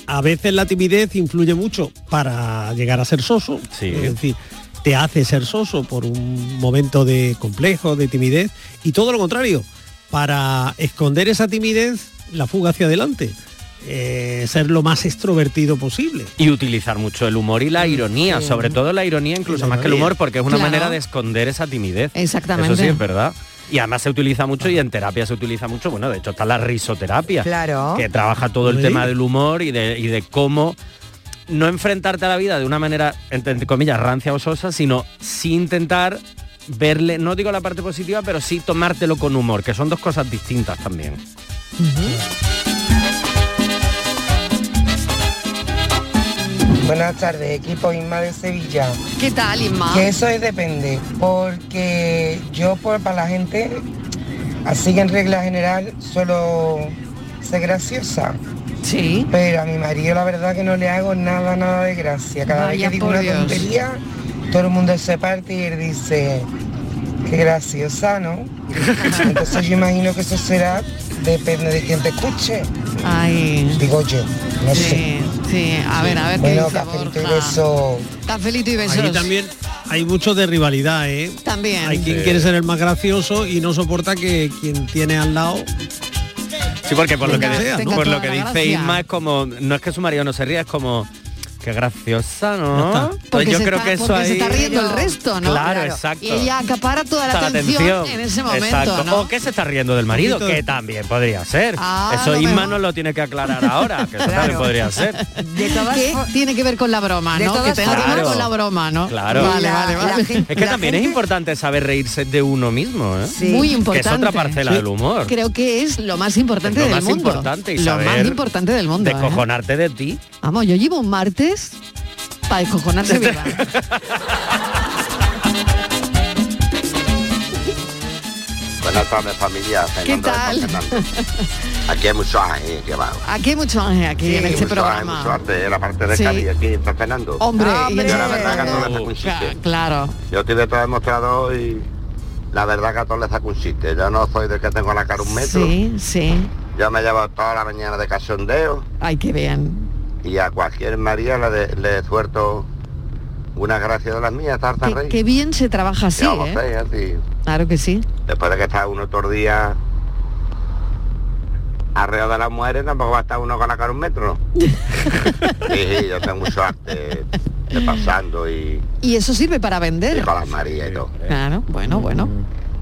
Speaker 4: a veces la timidez influye mucho para llegar a ser soso.
Speaker 5: Sí.
Speaker 4: Es decir, te hace ser soso por un momento de complejo, de timidez. Y todo lo contrario, para esconder esa timidez, la fuga hacia adelante. Eh, ser lo más extrovertido posible.
Speaker 5: Y utilizar mucho el humor y la ironía, sobre todo la ironía incluso
Speaker 4: La
Speaker 5: más que el humor, porque es una
Speaker 3: Claro.
Speaker 5: manera de esconder esa timidez.
Speaker 3: Exactamente.
Speaker 5: Eso sí es verdad. Y además se utiliza mucho y en terapia se utiliza mucho. Bueno, de hecho está la risoterapia,
Speaker 7: Claro.
Speaker 5: que trabaja todo el
Speaker 4: Sí.
Speaker 5: tema del humor y de, y de cómo no enfrentarte a la vida de una manera, entre, entre comillas, rancia o sosa, sino sí intentar verle, no digo la parte positiva, pero sí tomártelo con humor, que son dos cosas distintas también.
Speaker 11: Buenas tardes, equipo Inma de Sevilla.
Speaker 3: ¿Qué tal, Inma?
Speaker 11: Que eso es depende, porque yo por, para la gente, así que en regla general, suelo ser graciosa.
Speaker 3: Sí.
Speaker 11: Pero a mi marido la verdad que no le hago nada, nada de gracia. Cada
Speaker 3: Vaya
Speaker 11: vez que digo una
Speaker 3: Dios.
Speaker 11: tontería, todo el mundo se parte y él dice, qué graciosa, ¿no? [laughs] Entonces yo imagino que eso será, depende de quién te escuche.
Speaker 3: Ay.
Speaker 11: Digo yo, no sé.
Speaker 3: Sí, sí, a ver, a ver qué
Speaker 11: Bueno,
Speaker 3: dice
Speaker 11: cafelito y
Speaker 3: Borja.
Speaker 11: beso.
Speaker 3: Cafelito y besos.
Speaker 4: Ahí también hay mucho de rivalidad, ¿eh?
Speaker 3: También.
Speaker 4: Hay quien
Speaker 5: Sí.
Speaker 4: quiere ser el más gracioso y no soporta que quien tiene al lado
Speaker 5: Sí, porque por lo que, por lo que dice
Speaker 4: gracia.
Speaker 5: Isma es como, no es que su marido no se ría, es como, qué graciosa, ¿no?
Speaker 3: Porque
Speaker 5: yo creo
Speaker 3: está-
Speaker 5: que eso ahí...
Speaker 3: se está riendo el resto, ¿no?
Speaker 5: Claro, exacto.
Speaker 3: Y ella acapara toda la atención, en ese momento,
Speaker 5: Exacto.
Speaker 3: ¿no?
Speaker 5: O que se está riendo del marido, que también podría ser.
Speaker 3: Ah,
Speaker 5: eso
Speaker 3: lo
Speaker 5: Isma
Speaker 3: mejor.
Speaker 5: no lo tiene que aclarar ahora, que eso también podría [laughs] ser.
Speaker 7: De todas
Speaker 3: ¿Qué tiene que ver con la broma, no? Que tenga que ver con la broma, ¿no?
Speaker 5: Claro.
Speaker 3: Vale, vale, vale.
Speaker 7: gente-
Speaker 5: Es que también es importante saber reírse de uno mismo, ¿eh?
Speaker 7: Sí.
Speaker 3: Muy
Speaker 5: Que
Speaker 3: importante.
Speaker 5: es otra parcela
Speaker 3: Sí.
Speaker 5: del humor.
Speaker 3: Creo que es lo más importante
Speaker 5: Es lo
Speaker 3: del
Speaker 5: más
Speaker 3: mundo.
Speaker 5: importante y
Speaker 3: lo más importante del mundo. ¿eh?
Speaker 5: Descojonarte de ti.
Speaker 3: Vamos, yo llevo un martes para descojonarse viva. [laughs]
Speaker 12: Buenas tardes familia.
Speaker 3: ¿Qué
Speaker 12: Fernando
Speaker 3: tal?
Speaker 12: Fernando. Aquí hay mucho ángel que va.
Speaker 3: Aquí hay mucho ángel aquí en este
Speaker 12: mucho ángel,
Speaker 3: programa.
Speaker 12: mucho arte de la parte de
Speaker 3: Sí.
Speaker 12: Cádiz, aquí en San Fernando.
Speaker 3: Hombre, y
Speaker 12: Yo
Speaker 3: ese-
Speaker 12: la verdad que a todos les saco un chiste.
Speaker 3: claro.
Speaker 12: Yo estoy de todo demostrado y la verdad que a todos les saco un chiste. Yo no soy de que tengo la cara un metro.
Speaker 3: Sí, sí.
Speaker 12: Yo me llevo toda la mañana de cachondeo
Speaker 3: Ay, qué bien.
Speaker 12: Y a cualquier María le, le suelto una gracia de las mías, tarta rey.
Speaker 3: qué bien se trabaja así, ¿eh?
Speaker 12: así.
Speaker 3: Claro que sí.
Speaker 12: Después de que está uno todo el día alrededor de las mujeres, tampoco va a estar uno con la cara un metro. [laughs] sí, sí, yo tengo mucho arte de pasando y,
Speaker 3: Y eso sirve para
Speaker 12: y
Speaker 3: vender.
Speaker 12: con las Marías y todo.
Speaker 3: Claro, bueno, bueno.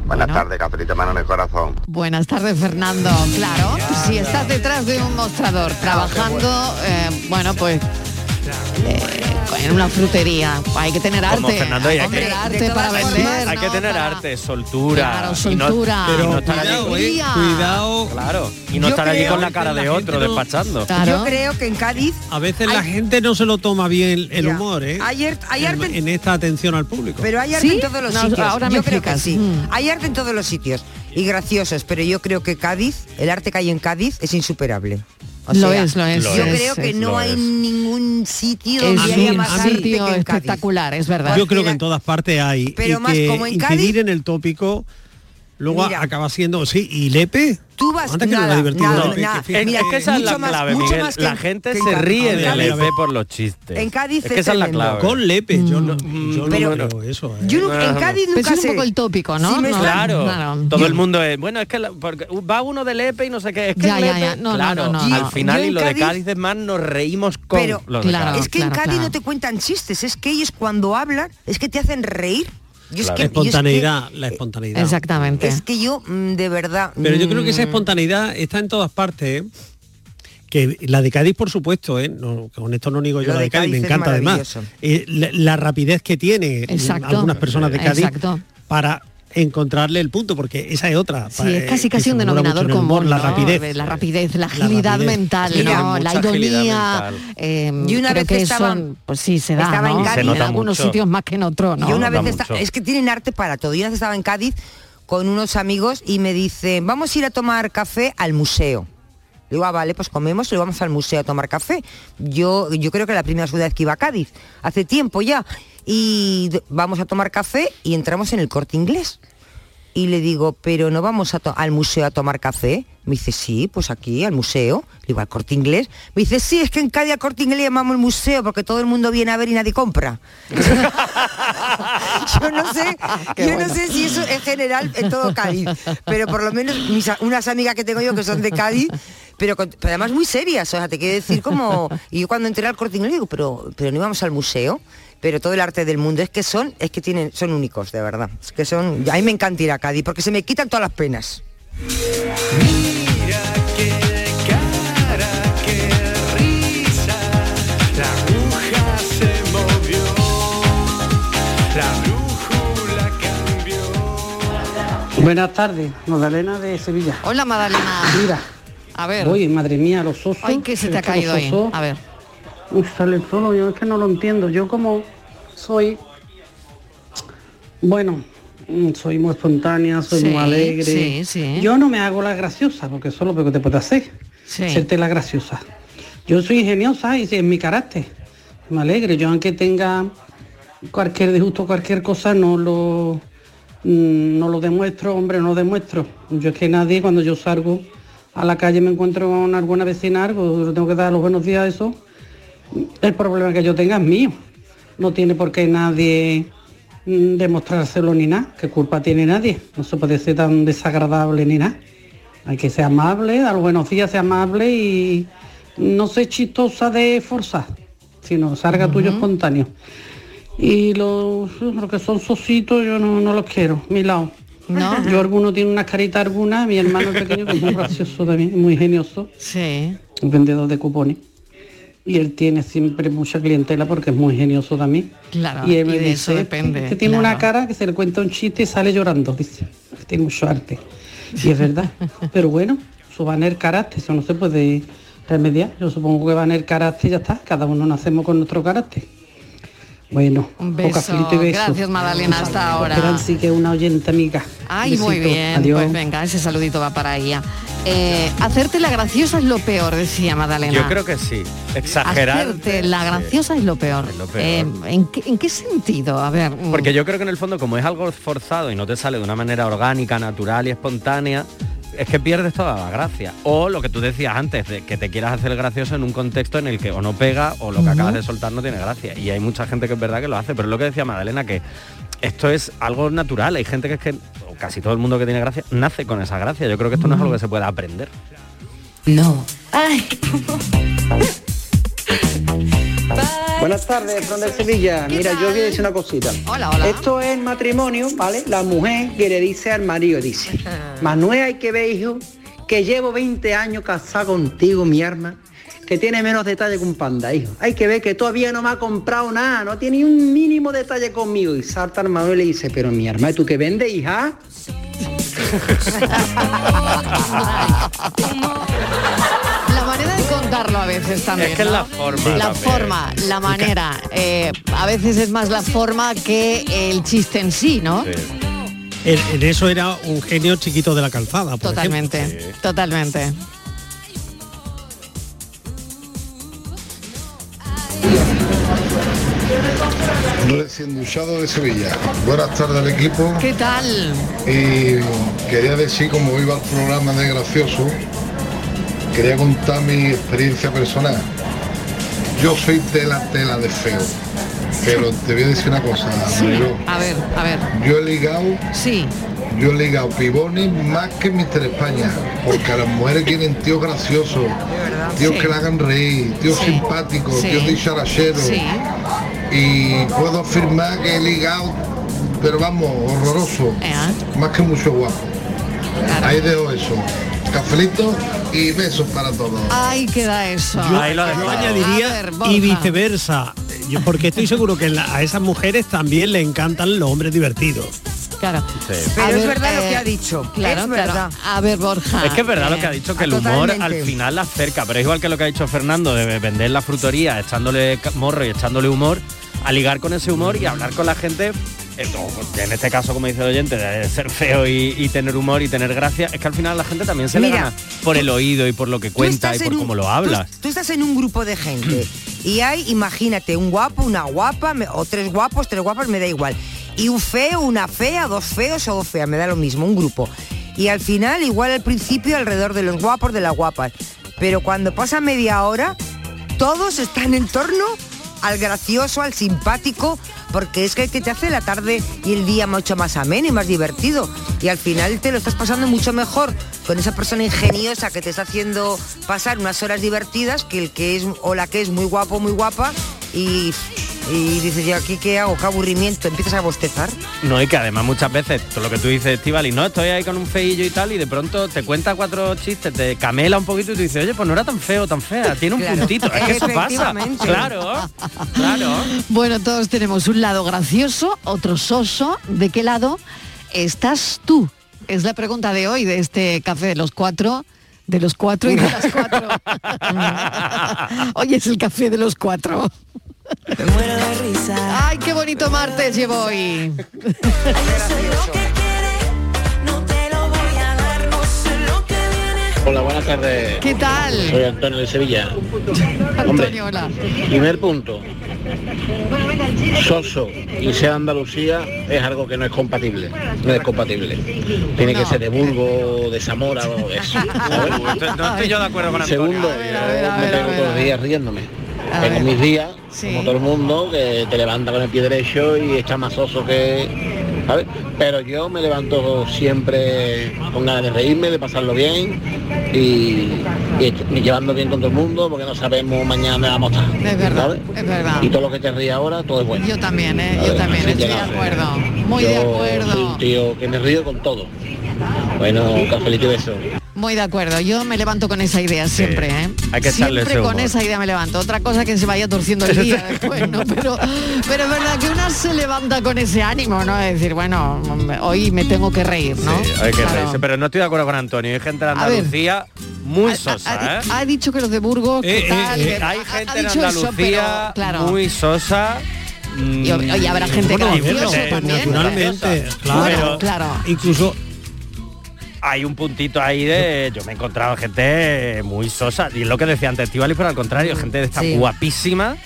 Speaker 12: Buenas
Speaker 3: Bueno.
Speaker 12: tardes, cafelito mano en el corazón.
Speaker 3: Buenas tardes, Fernando. Claro, si estás detrás de un mostrador trabajando, eh, bueno, pues eh, en una frutería, hay que tener arte.
Speaker 5: Como Fernando, y hay que-
Speaker 3: arte
Speaker 7: de
Speaker 3: para
Speaker 7: todas
Speaker 3: vender.
Speaker 7: formas,
Speaker 5: Hay que
Speaker 3: ¿no?
Speaker 5: tener
Speaker 3: Para-
Speaker 5: arte, soltura.
Speaker 3: Claro,
Speaker 5: y no-
Speaker 3: soltura.
Speaker 5: y no
Speaker 4: Pero
Speaker 5: estar allí-
Speaker 4: cuidado, eh, cuidado.
Speaker 5: Claro, y no
Speaker 7: Yo
Speaker 5: estar allí con la cara
Speaker 4: la
Speaker 5: de otro
Speaker 4: no-
Speaker 5: despachando.
Speaker 3: Claro.
Speaker 7: Yo creo que en Cádiz
Speaker 4: A veces la gente no se lo toma bien el
Speaker 7: Ya.
Speaker 4: humor, ¿eh?
Speaker 7: Hay, hay
Speaker 4: en,
Speaker 7: arte en-
Speaker 4: en esta atención al público.
Speaker 7: Pero hay arte
Speaker 3: ¿Sí?
Speaker 7: en todos los
Speaker 3: No,
Speaker 7: sitios.
Speaker 3: ahora me
Speaker 7: yo creo que sí.
Speaker 3: Mm.
Speaker 7: Hay arte en todos los sitios y graciosos, pero yo creo que Cádiz, el arte que hay en Cádiz es insuperable. O
Speaker 3: Lo
Speaker 7: sea,
Speaker 3: es, lo es,
Speaker 7: Yo
Speaker 3: es,
Speaker 7: creo que
Speaker 3: es.
Speaker 7: no hay
Speaker 5: es.
Speaker 7: ningún sitio
Speaker 3: Es
Speaker 7: donde haya más
Speaker 3: sitio espectacular, es verdad.
Speaker 4: Yo creo que en todas partes hay.
Speaker 7: Pero
Speaker 4: y
Speaker 7: más
Speaker 4: que
Speaker 7: como en
Speaker 4: incidir
Speaker 7: Cádiz-
Speaker 4: en el tópico luego
Speaker 7: Mira.
Speaker 4: acaba siendo, sí, y Lepe.
Speaker 7: Tú vas
Speaker 4: que no
Speaker 7: nada,
Speaker 4: era divertido
Speaker 7: nada,
Speaker 4: Lepe,
Speaker 7: nada.
Speaker 4: que fíjate
Speaker 5: Es,
Speaker 7: Mira,
Speaker 5: es que esa es la
Speaker 7: más-
Speaker 5: clave, Miguel.
Speaker 7: que
Speaker 5: la
Speaker 7: en-
Speaker 5: gente
Speaker 7: que
Speaker 5: se
Speaker 7: Cádiz.
Speaker 5: ríe de
Speaker 4: a
Speaker 5: Lepe por los chistes.
Speaker 7: En Cádiz
Speaker 5: es que
Speaker 7: es
Speaker 5: esa es la clave.
Speaker 4: Con Lepe, yo no,
Speaker 5: Mm,
Speaker 4: yo no
Speaker 7: pero-
Speaker 4: creo eso. ¿eh?
Speaker 7: Yo en
Speaker 5: No,
Speaker 7: Cádiz
Speaker 3: Pero
Speaker 7: nunca
Speaker 3: es un poco el tópico, ¿no?
Speaker 7: Me
Speaker 3: No,
Speaker 5: Claro,
Speaker 3: claro.
Speaker 5: todo el mundo es, bueno, es que la- porque va uno de Lepe y no sé qué, es que
Speaker 3: Ya, ya,
Speaker 5: Lepe,
Speaker 3: ya. No, no,
Speaker 5: claro,
Speaker 3: no, no,
Speaker 5: al
Speaker 3: no.
Speaker 5: final y lo de
Speaker 7: Cádiz-
Speaker 5: Cádiz es más nos reímos con
Speaker 7: Pero.
Speaker 5: Cádiz.
Speaker 7: es que en Cádiz no te cuentan chistes, es que ellos cuando hablan es que te hacen reír. Yo es
Speaker 5: Claro.
Speaker 7: que-
Speaker 4: La
Speaker 7: yo es que-
Speaker 4: espontaneidad, la espontaneidad.
Speaker 3: Exactamente.
Speaker 7: Es que yo, mm, de verdad...
Speaker 4: Pero yo creo que esa
Speaker 7: mm,
Speaker 4: espontaneidad está en todas partes. ¿eh? Que la de Cádiz, por supuesto, ¿eh? No, con esto no niego yo
Speaker 7: Lo
Speaker 4: la
Speaker 7: de
Speaker 4: Cádiz, me encanta además. Eh, la, la rapidez que tiene
Speaker 3: Exacto.
Speaker 4: algunas personas de Cádiz
Speaker 3: Exacto.
Speaker 4: para encontrarle el punto, porque esa es otra.
Speaker 3: Sí, es
Speaker 4: eh,
Speaker 3: casi casi un denominador
Speaker 4: en
Speaker 3: común,
Speaker 4: la
Speaker 3: ¿no?
Speaker 4: rapidez.
Speaker 3: La rapidez, la
Speaker 4: La
Speaker 3: agilidad
Speaker 4: rapidez.
Speaker 3: mental, la ironía. eh,
Speaker 7: Y una vez
Speaker 3: que
Speaker 7: estaba-
Speaker 3: eso, pues sí, se da,
Speaker 7: estaba en. Cádiz. Se
Speaker 5: nota
Speaker 3: algunos
Speaker 5: mucho.
Speaker 3: sitios más que en otros, ¿no?
Speaker 7: Yo una vez está- es que tienen arte para todo. Yo una vez estaba en Cádiz con unos amigos y me dicen, vamos a ir a tomar café al museo. Digo, ah, vale, pues comemos y vamos al museo a tomar café. Yo, yo creo que la primera vez que iba a Cádiz, hace tiempo ya. Y vamos a tomar café y entramos en el corte inglés. Y le digo, pero no vamos a al museo a tomar café. Me dice, sí, pues aquí, al museo. Le digo, al corte inglés. Me dice, sí, es que en Cádiz al corte inglés llamamos el museo porque todo el mundo viene a ver y nadie compra. [laughs] yo no sé, yo no sé si eso es general en todo Cádiz. Pero por lo menos mis unas amigas que tengo yo que son de Cádiz, pero, con- pero además muy serias. O sea, te quiero decir como. Y yo cuando entré al corte inglés digo, pero, pero no íbamos al museo pero todo el arte del mundo es que son es que tienen son únicos de verdad es que son a mí me encanta ir a Cádiz porque se me quitan todas las penas
Speaker 2: Mira qué cara, qué risa. La aguja se movió, la brújula cambió.
Speaker 13: Buenas tardes, Magdalena de Sevilla.
Speaker 3: Hola, Madalena.
Speaker 13: Mira,
Speaker 3: A ver.
Speaker 13: oye, madre mía, los osos.
Speaker 3: Ay, ¿qué se te ha
Speaker 13: que
Speaker 3: caído ahí? A ver.
Speaker 13: Uy, sale solo, yo es que no lo entiendo. Yo como soy, bueno, mm, soy muy espontánea, soy
Speaker 3: Sí,
Speaker 13: muy alegre.
Speaker 3: sí, sí.
Speaker 13: Yo no me hago la graciosa, porque eso es lo que te puede hacer, serte la graciosa. Yo soy ingeniosa y es mi carácter, me alegre. Yo aunque tenga cualquier disgusto, cualquier cosa, no lo, mm, no lo demuestro, hombre, no lo demuestro. Yo es que nadie, cuando yo salgo a la calle me encuentro con alguna vecina, algo, tengo que dar los buenos días a eso. El problema que yo tenga es mío. No tiene por qué nadie mm, demostrárselo ni nada. ¿Qué culpa tiene nadie? No se puede ser tan desagradable ni nada. Hay que ser amable, dar buenos días, ser amable y no ser chistosa de forzar, sino salga tuyo espontáneo. Y los, los que son sositos yo no, no los quiero, mi lado.
Speaker 3: No.
Speaker 13: Yo alguno tiene una carita alguna, mi hermano pequeño que es muy gracioso también, muy genioso.
Speaker 3: Sí.
Speaker 13: Un vendedor de cupones. Y él tiene siempre mucha clientela porque es muy genioso también.
Speaker 3: Claro,
Speaker 13: y él me
Speaker 3: y de eso
Speaker 13: dice
Speaker 3: depende,
Speaker 13: que tiene
Speaker 3: claro.
Speaker 13: una cara que se le cuenta un chiste y sale llorando, dice. Que tiene mucho arte. Y es verdad. [laughs] Pero bueno, eso va en el carácter, eso no se puede remediar. Yo supongo que va en el carácter y ya está. Cada uno nacemos con nuestro carácter. Bueno,
Speaker 3: Un
Speaker 13: poca
Speaker 3: beso. Gracias, Magdalena, hasta ahora.
Speaker 13: Esperan sí que una oyente amiga.
Speaker 3: Ay, muy bien.
Speaker 13: Adiós.
Speaker 3: Pues venga, ese saludito va para ella. Eh, hacerte la graciosa es lo peor, decía Magdalena.
Speaker 5: Yo creo que sí. Exagerar.
Speaker 3: Hacerte la graciosa es lo peor.
Speaker 5: lo peor.
Speaker 3: Eh, ¿en, qué, en qué sentido? A ver. mm,
Speaker 5: Porque yo creo que en el fondo, como es algo forzado y no te sale de una manera orgánica, natural y espontánea, es que pierdes toda la gracia. O lo que tú decías antes, de que te quieras hacer gracioso en un contexto en el que o no pega o lo que acabas de soltar no tiene gracia. Y hay mucha gente que es verdad que lo hace, pero es lo que decía Magdalena, que esto es algo natural. Hay gente que es que, o casi todo el mundo que tiene gracia, nace con esa gracia. Yo creo que esto no es algo que se pueda aprender.
Speaker 14: No. [laughs]
Speaker 15: Buenas tardes, Fran de Sevilla. Mira, yo voy a decir una cosita.
Speaker 3: Hola, hola.
Speaker 15: Esto es matrimonio, ¿vale? La mujer que le dice al marido, dice, [laughs] Manuel, hay que ver, hijo, que llevo 20 años casado contigo, mi arma, que tiene menos detalle que un panda, hijo. Hay que ver que todavía no me ha comprado nada, no tiene un mínimo detalle conmigo. Y salta al Manuel y le dice, pero mi arma, ¿y tú qué vendes, hija? [laughs] [laughs]
Speaker 3: Manera de contarlo a veces también.
Speaker 5: Es que es la forma
Speaker 3: La
Speaker 5: también.
Speaker 3: forma, la manera. eh, a veces es más la forma que el chiste en sí, ¿no?
Speaker 4: En, en eso era un genio chiquito de la calzada. por
Speaker 3: Totalmente,
Speaker 4: ejemplo.
Speaker 3: totalmente.
Speaker 16: Recién duchado de Sevilla. Buenas tardes al equipo.
Speaker 3: ¿Qué tal?
Speaker 16: Y quería decir, como iba al programa de Gracioso, quería contar mi experiencia personal. Yo soy tela, tela de feo. Pero te voy a decir una cosa, Mariló.
Speaker 3: A ver, a ver.
Speaker 16: Yo he ligado,
Speaker 3: Sí.
Speaker 16: yo he ligado pibones más que Mister España, porque a las mujeres quieren tíos graciosos, tíos
Speaker 3: Sí.
Speaker 16: que la hagan reír, tíos
Speaker 3: Sí.
Speaker 16: simpáticos,
Speaker 3: Sí.
Speaker 16: tíos dicharacheros.
Speaker 3: Sí.
Speaker 16: Y puedo afirmar que he ligado, pero vamos, horroroso, más que mucho guapo. Ahí dejo eso. Cafelito y besos para todos.
Speaker 3: Ahí queda eso.
Speaker 4: Yo, yo añadiría
Speaker 3: A ver, Borja.
Speaker 4: y viceversa. Yo, porque estoy seguro que la- a esas mujeres también le encantan los hombres divertidos.
Speaker 3: Claro.
Speaker 7: Pero
Speaker 3: A
Speaker 7: es
Speaker 3: ver,
Speaker 7: verdad lo
Speaker 3: eh,
Speaker 7: que ha dicho.
Speaker 3: Claro,
Speaker 7: es
Speaker 3: claro.
Speaker 7: verdad.
Speaker 3: A ver, Borja.
Speaker 5: Es que es verdad lo
Speaker 3: eh,
Speaker 5: que ha dicho, que el humor al final la acerca, pero es igual que lo que ha dicho Fernando de vender la frutería, echándole morro y echándole humor, a ligar con ese humor y hablar con la gente, eh, en este caso, como dice el oyente, de ser feo y, y tener humor y tener gracia, es que al final la gente también se le gana por el oído y por lo que cuenta y por
Speaker 7: un-
Speaker 5: cómo lo
Speaker 7: tú-
Speaker 5: hablas.
Speaker 7: Tú, estás en un grupo de gente y hay, imagínate, un guapo, una guapa, me- o tres guapos, tres guapas, me da igual. Y un feo, una fea, dos feos o dos feas, me da lo mismo, un grupo. Y al final, igual al principio, alrededor de los guapos, de las guapas. Pero cuando pasa media hora, todos están en torno al gracioso, al simpático, porque es que, que te hace la tarde y el día mucho más ameno y más divertido. Y al final te lo estás pasando mucho mejor con esa persona ingeniosa que te está haciendo pasar unas horas divertidas que el que es o la que es muy guapo, muy guapa y, y dices, ¿y aquí qué hago? ¿Qué aburrimiento? Empiezas a bostezar.
Speaker 5: No, y que además muchas veces, todo lo que tú dices, Estivali, no, estoy ahí con un feillo y tal, y de pronto te cuenta cuatro chistes, te camela un poquito y tú dices, oye, pues no era tan feo, tan fea, tiene un
Speaker 3: Claro.
Speaker 5: puntito. Es que eso pasa. Claro, claro.
Speaker 3: Bueno, todos tenemos un lado gracioso, otro soso. ¿De qué lado estás tú? Es la pregunta de hoy de este Café de los Cuatro. De los cuatro y de las cuatro. [laughs] Hoy es el café de los cuatro. Ay, qué bonito martes llevo hoy.
Speaker 14: Hola, buenas tardes.
Speaker 3: ¿Qué tal?
Speaker 14: Soy Antonio de Sevilla.
Speaker 3: Antonio, hola.
Speaker 14: Primer punto. Soso y ser Andalucía es algo que no es compatible. No es compatible. Tiene que ser de Burgos, de Zamora o eso.
Speaker 5: No estoy yo de acuerdo con Antonio.
Speaker 14: Segundo, yo me pego todos los días riéndome. Tengo mis días, como todo el mundo, que te levanta con el pie derecho y está más oso que... ¿sabes? Pero yo me levanto siempre con ganas de reírme, de pasarlo bien y, y y llevando bien con todo el mundo porque no sabemos mañana vamos a estar.
Speaker 3: Es verdad,
Speaker 14: ¿sabes?
Speaker 3: es verdad.
Speaker 14: Y todo lo que te ríe ahora, todo es bueno.
Speaker 3: Yo también, ¿eh? Yo también,
Speaker 14: Así
Speaker 3: estoy de acuerdo. Muy de acuerdo.
Speaker 14: Soy un tío que me río con todo. Bueno, cafelito y beso.
Speaker 3: Muy de acuerdo. Yo me levanto con esa idea siempre, ¿eh?
Speaker 5: hay que echarle
Speaker 3: siempre
Speaker 5: ese
Speaker 3: con esa idea me levanto. Otra cosa que se vaya torciendo el día después, [laughs] ¿no? Pero, pero es verdad que una se levanta con ese ánimo, ¿no? Es decir, bueno, hoy me tengo que reír, ¿no?
Speaker 5: Sí, hay que
Speaker 3: Claro.
Speaker 5: reírse, pero no estoy de acuerdo con Antonio. Hay gente de. Andalucía muy
Speaker 3: Ha-
Speaker 5: sosa,
Speaker 3: ha,
Speaker 5: ¿eh?
Speaker 3: ha dicho que los de Burgos, ¿qué
Speaker 5: Eh, eh,
Speaker 3: tal?
Speaker 5: eh,
Speaker 3: Que-
Speaker 5: hay
Speaker 3: ha-
Speaker 5: gente
Speaker 3: ha
Speaker 5: en
Speaker 3: eso,
Speaker 5: Andalucía
Speaker 3: pero, claro.
Speaker 5: muy sosa.
Speaker 3: Y, habrá gente
Speaker 5: Bueno,
Speaker 3: graciosa también.
Speaker 4: Naturalmente, claro.
Speaker 3: Claro.
Speaker 4: Incluso
Speaker 5: hay un puntito ahí de yo me he encontrado gente muy sosa y es lo que decía antes Estivali pero al contrario gente de esta
Speaker 7: Sí.
Speaker 5: guapísima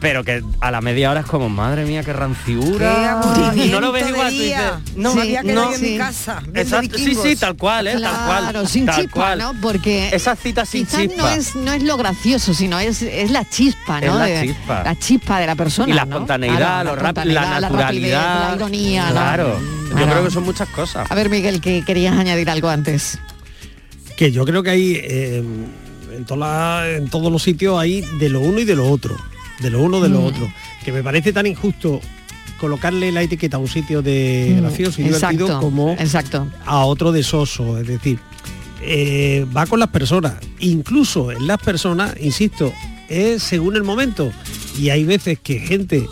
Speaker 5: pero que a la media hora es como madre mía qué
Speaker 7: Qué
Speaker 5: ranciura y no lo ves igual
Speaker 7: de
Speaker 5: tú dices
Speaker 7: día.
Speaker 5: no
Speaker 7: Me había quedado
Speaker 5: no,
Speaker 7: en mi casa,
Speaker 5: Exacto, sí sí tal cual eh, tal cual
Speaker 3: Claro, sin
Speaker 5: tal
Speaker 3: chispa,
Speaker 5: cual.
Speaker 3: ¿no? Porque
Speaker 5: esas citas sin chispa
Speaker 3: no es no es lo gracioso, sino es, es la chispa,
Speaker 5: Es
Speaker 3: ¿no?
Speaker 5: la
Speaker 3: De-
Speaker 5: chispa.
Speaker 3: la chispa de la persona.
Speaker 5: y la
Speaker 3: ¿no?
Speaker 5: espontaneidad,
Speaker 3: Claro,
Speaker 5: lo rap- la
Speaker 3: espontaneidad,
Speaker 5: naturalidad,
Speaker 3: rapidez, la ironía, ¿no?
Speaker 5: Claro. Yo creo que son muchas cosas.
Speaker 3: A ver, Miguel, que querías añadir algo antes.
Speaker 4: que yo creo que hay eh, en, toda en todos los sitios hay de lo uno y de lo otro, de lo uno de lo
Speaker 3: Mm.
Speaker 4: otro, que me parece tan injusto colocarle la etiqueta a un sitio de
Speaker 3: Mm,
Speaker 4: gracioso y divertido
Speaker 3: exacto,
Speaker 4: como
Speaker 3: exacto.
Speaker 4: a otro de soso, es decir, eh, va con las personas, incluso en las personas, insisto, es según el momento y hay veces que gente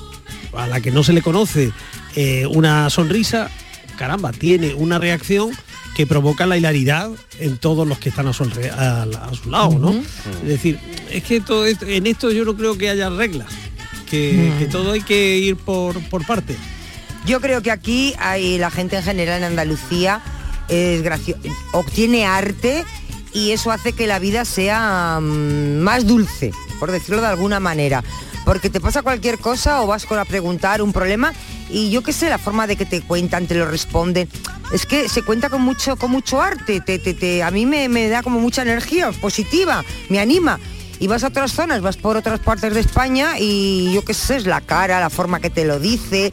Speaker 4: a la que no se le conoce eh, una sonrisa, caramba, tiene una reacción que provoca la hilaridad en todos los que están a su, alre- a, a su lado, ¿no? Es decir, es que todo esto- en esto yo no creo que haya reglas, que, que todo hay que ir por, por partes.
Speaker 7: Yo creo que aquí hay la gente en general en Andalucía es gracio- obtiene arte y eso hace que la vida sea mm, más dulce, por decirlo de alguna manera. Porque te pasa cualquier cosa o vas con a preguntar un problema y yo qué sé, la forma de que te cuentan, te lo responden. Es que se cuenta con mucho, con mucho arte. Te, te- te- a mí me, me da como mucha energía positiva, me anima. Y vas a otras zonas, vas por otras partes de España y yo qué sé, es la cara, la forma que te lo dice,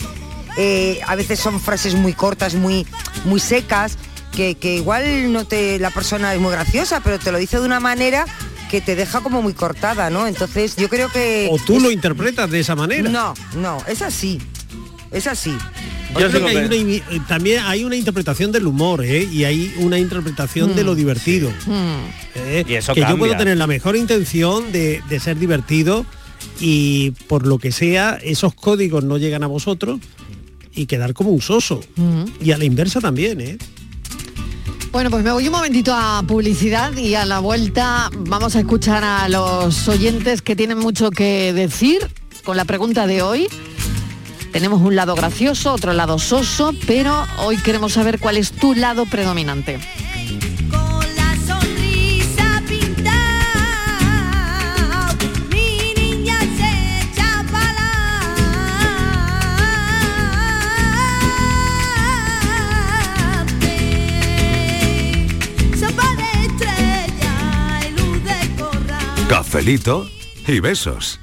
Speaker 7: eh, a veces son frases muy cortas, muy, muy secas, que, que igual no te, la persona es muy graciosa, pero te lo dice de una manera que te deja como muy cortada, ¿no? Entonces yo creo que...
Speaker 4: O tú lo interpretas de esa manera.
Speaker 7: No, no, es así, es así.
Speaker 4: Yo creo que hay una imi- eh, también hay una interpretación del humor ¿eh? y hay una interpretación de lo divertido. ¿eh?
Speaker 5: Y eso
Speaker 4: que yo puedo tener la mejor intención de, de ser divertido y por lo que sea esos códigos no llegan a vosotros y quedar como un soso. Y a la inversa también, ¿eh?
Speaker 3: Bueno, pues me voy un momentito a publicidad y a la vuelta vamos a escuchar a los oyentes que tienen mucho que decir con la pregunta de hoy. Tenemos un lado gracioso, otro lado soso, pero hoy queremos saber cuál es tu lado predominante.
Speaker 17: Cafelito y besos.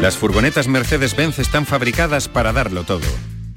Speaker 18: Las furgonetas Mercedes-Benz están fabricadas para darlo todo.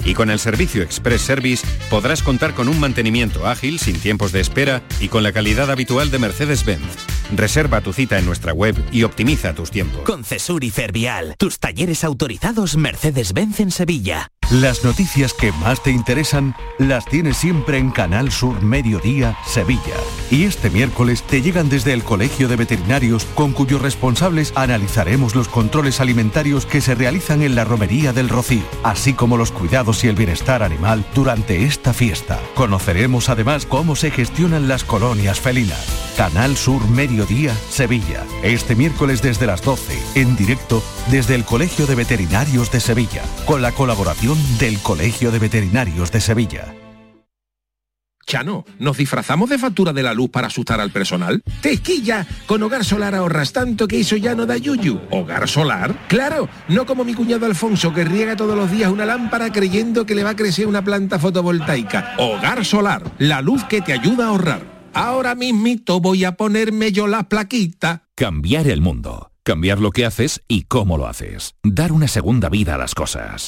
Speaker 18: Y con el servicio Express Service podrás contar con un mantenimiento ágil, sin tiempos de espera y con la calidad habitual de Mercedes-Benz. Reserva tu cita en nuestra web y optimiza tus tiempos.
Speaker 19: Con Cesur y Fervial, tus talleres autorizados Mercedes-Benz en Sevilla.
Speaker 17: Las noticias que más te interesan las tienes siempre en Canal Sur Mediodía, Sevilla. Y este miércoles te llegan desde el Colegio de Veterinarios, con cuyos responsables analizaremos los controles alimentarios que se realizan en la Romería del Rocío, así como los cuidados y el bienestar animal durante esta fiesta. Conoceremos además cómo se gestionan las colonias felinas. Canal Sur Mediodía, Sevilla. Este miércoles desde las 12, en directo desde el Colegio de Veterinarios de Sevilla, con la colaboración del Colegio de Veterinarios de Sevilla.
Speaker 20: Chano, ¿nos disfrazamos de factura de la luz para asustar al personal? ¡Tequilla! Con Hogar Solar ahorras tanto que eso ya no da yuyu. ¿Hogar Solar? ¡Claro! No como mi cuñado Alfonso que riega todos los días una lámpara creyendo que le va a crecer una planta fotovoltaica. Hogar Solar, la luz que te ayuda a ahorrar. Ahora mismito voy a ponerme yo la plaquita.
Speaker 21: Cambiar el mundo. Cambiar lo que haces y cómo lo haces. Dar una segunda vida a las cosas.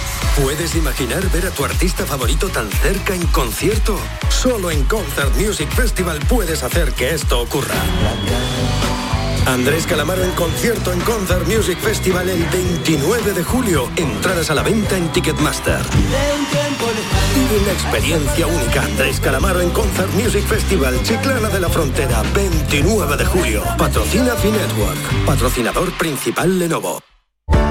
Speaker 22: ¿Puedes imaginar ver a tu artista favorito tan cerca en concierto? Solo en Concert Music Festival puedes hacer que esto ocurra. Andrés Calamaro en concierto en Concert Music Festival el 29 de julio. Entradas a la venta en Ticketmaster. Vive una experiencia única. Andrés Calamaro en Concert Music Festival, Chiclana de la Frontera, 29 de julio. Patrocina Finetwork. Patrocinador principal Lenovo.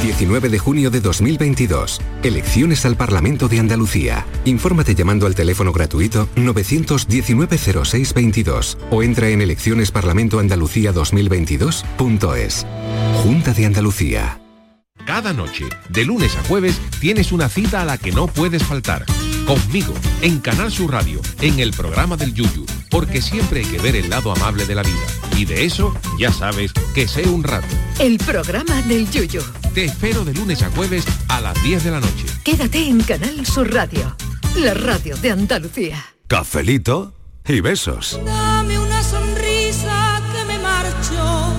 Speaker 23: 19 de junio de 2022. Elecciones al Parlamento de Andalucía. Infórmate llamando al teléfono gratuito 919-0622 o entra en eleccionesparlamentoandalucía2022.es. Junta de Andalucía.
Speaker 20: Cada noche, de lunes a jueves, tienes una cita a la que no puedes faltar. Conmigo, en Canal Sur Radio, en el programa del Yuyu, porque siempre hay que ver el lado amable de la vida. Y de eso, ya sabes, que sé un rato.
Speaker 24: El programa del Yuyo.
Speaker 20: Te espero de lunes a jueves a las 10 de la noche.
Speaker 24: Quédate en Canal Sur Radio, la radio de Andalucía.
Speaker 17: Cafelito y besos.
Speaker 6: Dame una sonrisa que me marcho.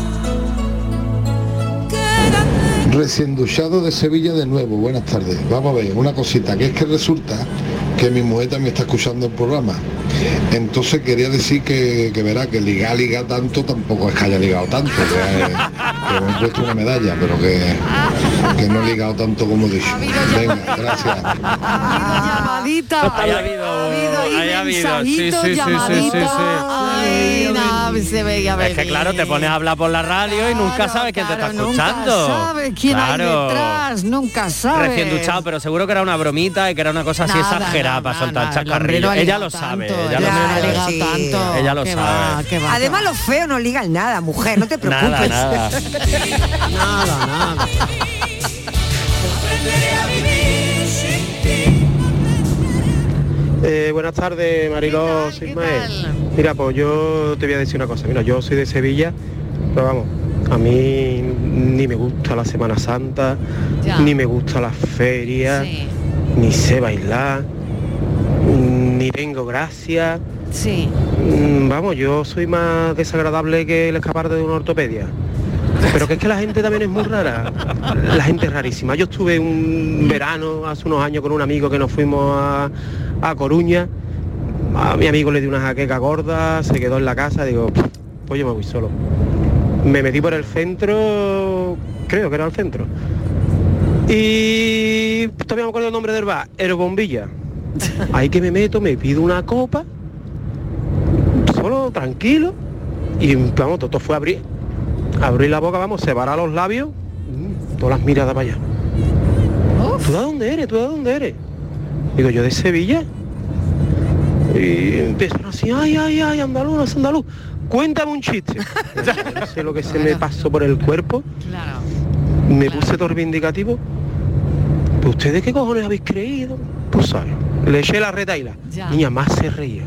Speaker 6: Quédate.
Speaker 16: Recién duchado de Sevilla de nuevo, buenas tardes. Vamos a ver, una cosita, que es que resulta que mi mujer también está escuchando el programa. Entonces quería decir que, que verá que ligar, ligar tanto tampoco es que haya ligado tanto, que, eh, que me he puesto una medalla, pero que, que no he ligado tanto como he dicho. Venga, gracias.
Speaker 3: Llamadita.
Speaker 5: Ha habido, ha habido, sí, sí,
Speaker 3: mensajito,
Speaker 5: sí, sí, sí,
Speaker 3: llamadita.
Speaker 5: sí, sí.
Speaker 3: Ay, se veía
Speaker 5: Es que claro, te pones a hablar por la radio y nunca sabes quién te está escuchando.
Speaker 3: Nunca sabes quién
Speaker 5: Claro.
Speaker 3: hay detrás, nunca sabes.
Speaker 5: Recién duchado, pero seguro que era una bromita y que era una cosa así
Speaker 3: Nada,
Speaker 5: exagerada para soltar
Speaker 3: no ha
Speaker 5: Ella lo sabe,
Speaker 3: tanto,
Speaker 5: ella
Speaker 3: el
Speaker 5: lo sabe. Ella lo
Speaker 3: Qué
Speaker 5: sabe.
Speaker 3: va, qué va.
Speaker 7: Además los feos no ligan nada, mujer, no te preocupes.
Speaker 5: Nada, [laughs] nada.
Speaker 4: Nada, nada.
Speaker 25: Eh, buenas tardes, Mariló, soy Ismael. Mira, pues yo te voy a decir una cosa. Mira, yo soy de Sevilla, pero vamos, a mí ni me gusta la Semana Santa,
Speaker 3: Ya.
Speaker 25: ni me gusta la feria, ni sé bailar, ni tengo gracia.
Speaker 3: Sí.
Speaker 25: Mm, Vamos, yo soy más desagradable que el escaparte de una ortopedia. Pero que es que la gente también es muy rara. La gente es rarísima. Yo estuve un verano hace unos años con un amigo que nos fuimos a, a Coruña. A mi amigo le dio una jaqueca gorda, se quedó en la casa, digo, pues yo me voy solo. Me metí por el centro, creo que era el centro. Y todavía me acuerdo el nombre del bar, el Bombilla. Ahí que me meto, me pido una copa, solo, tranquilo, y vamos, todo fue abrir. Abrí la boca, vamos, separar los labios, mm, todas las miradas para allá. ¿Tú de dónde eres? ¿Tú de dónde eres? Digo, yo de Sevilla. Y empiezan así, ay, ay, ay, andaluz, andaluz. Cuéntame un chiste. [laughs] no sé lo que se me pasó por el cuerpo. Me puse todo reivindicativo. ¿Pues ¿Ustedes qué cojones habéis creído? Pues sabes. Le eché la retaila. Niña, más se reía.